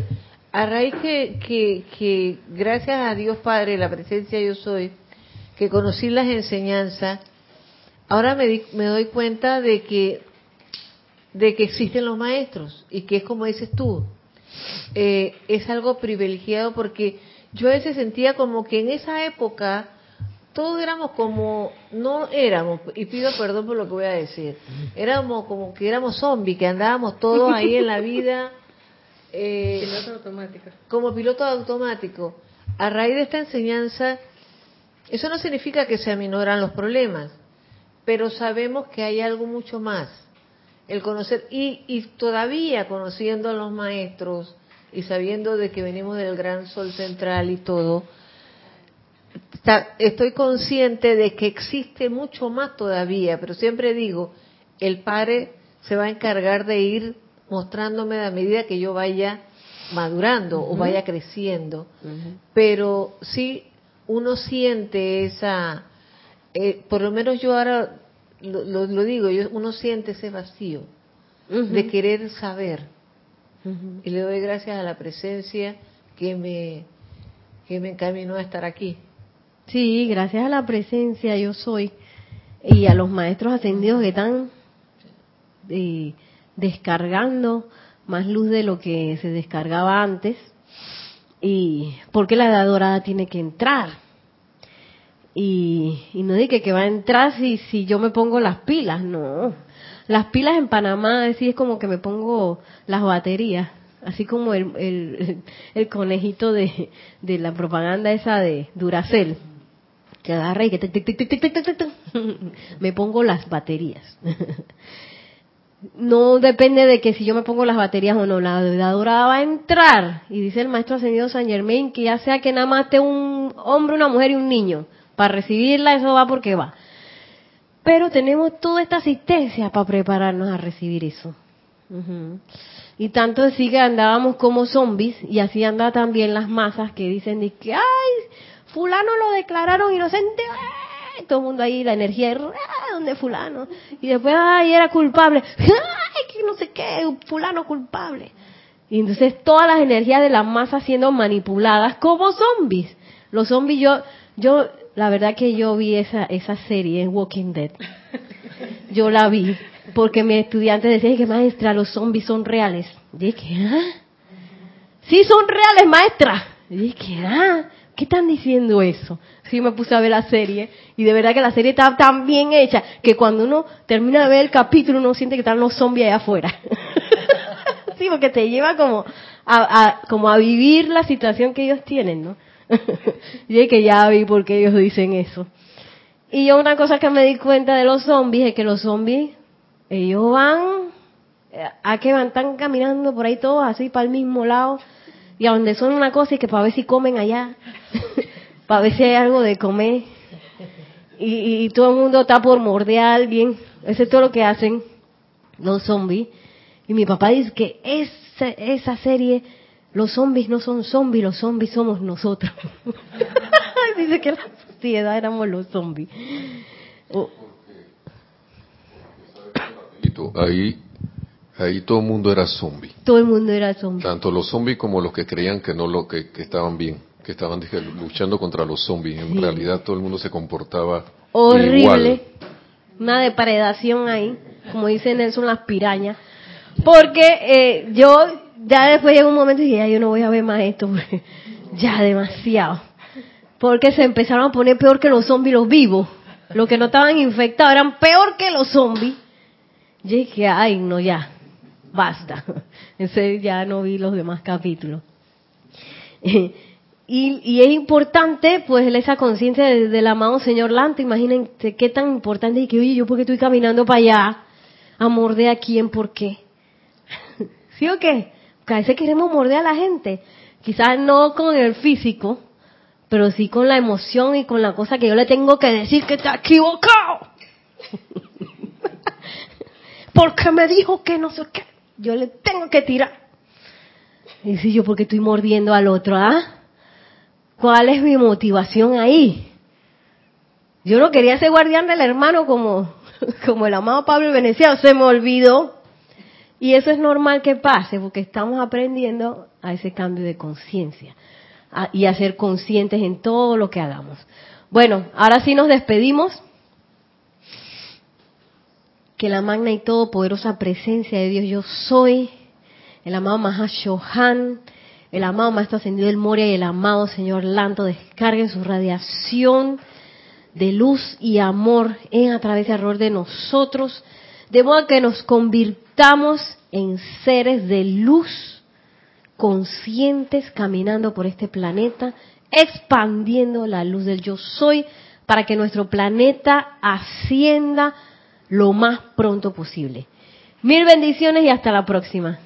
Speaker 2: a raíz que, que, que gracias a Dios Padre, la presencia yo soy, que conocí las enseñanzas, ahora me, di- me doy cuenta de que, de que existen los maestros y que es como dices tú, eh, es algo privilegiado porque yo a veces sentía como que en esa época todos éramos como, no éramos, y pido perdón por lo que voy a decir, éramos como que éramos zombies, que andábamos todos ahí en la vida eh, como piloto automático. A raíz de esta enseñanza, eso no significa que se aminoran los problemas, pero sabemos que hay algo mucho más. El conocer, y, y todavía conociendo a los maestros y sabiendo de que venimos del gran sol central y todo, estoy consciente de que existe mucho más todavía, pero siempre digo, el Padre se va a encargar de ir mostrándome a medida que yo vaya madurando o vaya creciendo. Pero sí, uno siente esa, eh, por lo menos yo ahora lo, lo- lo digo, yo, uno siente ese vacío de querer saber. Y le doy gracias a la presencia que me, que me encaminó a estar aquí.
Speaker 1: Sí, gracias a la presencia yo soy y a los maestros ascendidos que están eh, descargando más luz de lo que se descargaba antes. Y porque la edad dorada tiene que entrar. Y, no dije que va a entrar si, si yo me pongo las pilas, no. Las pilas en Panamá, así es como que me pongo las baterías, así como el, el, el conejito de, de la propaganda esa de Duracel que agarra y que me pongo las baterías. no depende de que si yo me pongo las baterías o no, la dorada va a entrar. Y dice el maestro ascendido San Germain que ya sea que nada más esté un hombre, una mujer y un niño, para recibirla eso va porque va. Pero tenemos toda esta asistencia para prepararnos a recibir eso. Y tanto así que andábamos como zombies y así anda también las masas que dicen de que, ay, fulano lo declararon inocente, ¡ay! todo el mundo ahí, la energía, ¡ay! ¿dónde fulano? Y después, ay, era culpable, ay, que no sé qué, fulano culpable. Y entonces todas las energías de la masa siendo manipuladas como zombies. Los zombies, yo, yo, la verdad que yo vi esa, esa serie, Walking Dead. Yo la vi, porque mi estudiante decía que maestra, los zombies son reales. dije, ¿ah? Sí, son reales, maestra. dije, ¿ah? ¿Qué están diciendo eso? Sí, me puse a ver la serie y de verdad que la serie está tan bien hecha que cuando uno termina de ver el capítulo uno siente que están los zombies allá afuera. sí, porque te lleva como a, como a vivir la situación que ellos tienen, ¿no? y es que ya vi por qué ellos dicen eso. Y yo una cosa que me di cuenta de los zombies es que los zombies, ellos van, eh, a que van, están caminando por ahí todos así para el mismo lado y a donde son una cosa y que para ver si comen allá, para ver si hay algo de comer. Y, todo el mundo está por morder a alguien. Eso es todo lo que hacen los zombies. Y mi papá dice que esa, esa serie, los zombies no son zombies, los zombies somos nosotros. dice que la sociedad éramos los zombies.
Speaker 4: Ahí Ahí todo el mundo era zombie.
Speaker 1: Todo el mundo era zombie.
Speaker 4: Tanto los zombies como los que creían que no lo que, estaban bien, que estaban luchando contra los zombies. En realidad todo el mundo se comportaba horrible.
Speaker 1: Una depredación ahí, como dicen Nelson las pirañas. Porque eh, yo ya después llegó un momento y dije, ya yo no voy a ver más esto, ya demasiado. Porque se empezaron a poner peor que los zombies los vivos. Los que no estaban infectados eran peor que los zombies. Y dije, ay, no, ya basta. Ese ya no vi los demás capítulos. Y, es importante, pues, esa conciencia del, amado Señor Lante. Imagínense qué tan importante y que, oye, yo porque estoy caminando para allá, a morder a quién, ¿por qué? ¿Sí o qué? Porque a veces queremos morder a la gente. Quizás no con el físico, pero sí con la emoción y con la cosa que yo le tengo que decir que está equivocado. porque me dijo que no sé qué yo le tengo que tirar. Y si yo, porque estoy mordiendo al otro? ¿Ah? ¿Cuál es mi motivación ahí? Yo no quería ser guardián del hermano como, como el amado Pablo Veneciano, se me olvidó. Y eso es normal que pase, porque estamos aprendiendo a ese cambio de conciencia y a ser conscientes en todo lo que hagamos. Bueno, ahora sí nos despedimos que la magna y todopoderosa presencia de Dios yo soy, el amado Mahashohan, el amado Maestro Ascendido del Moria y el amado Señor Lanto descarguen su radiación de luz y amor en a través de error de nosotros, de modo que nos convirtamos en seres de luz, conscientes, caminando por este planeta, expandiendo la luz del yo soy, para que nuestro planeta ascienda lo más pronto posible. Mil bendiciones y hasta la próxima.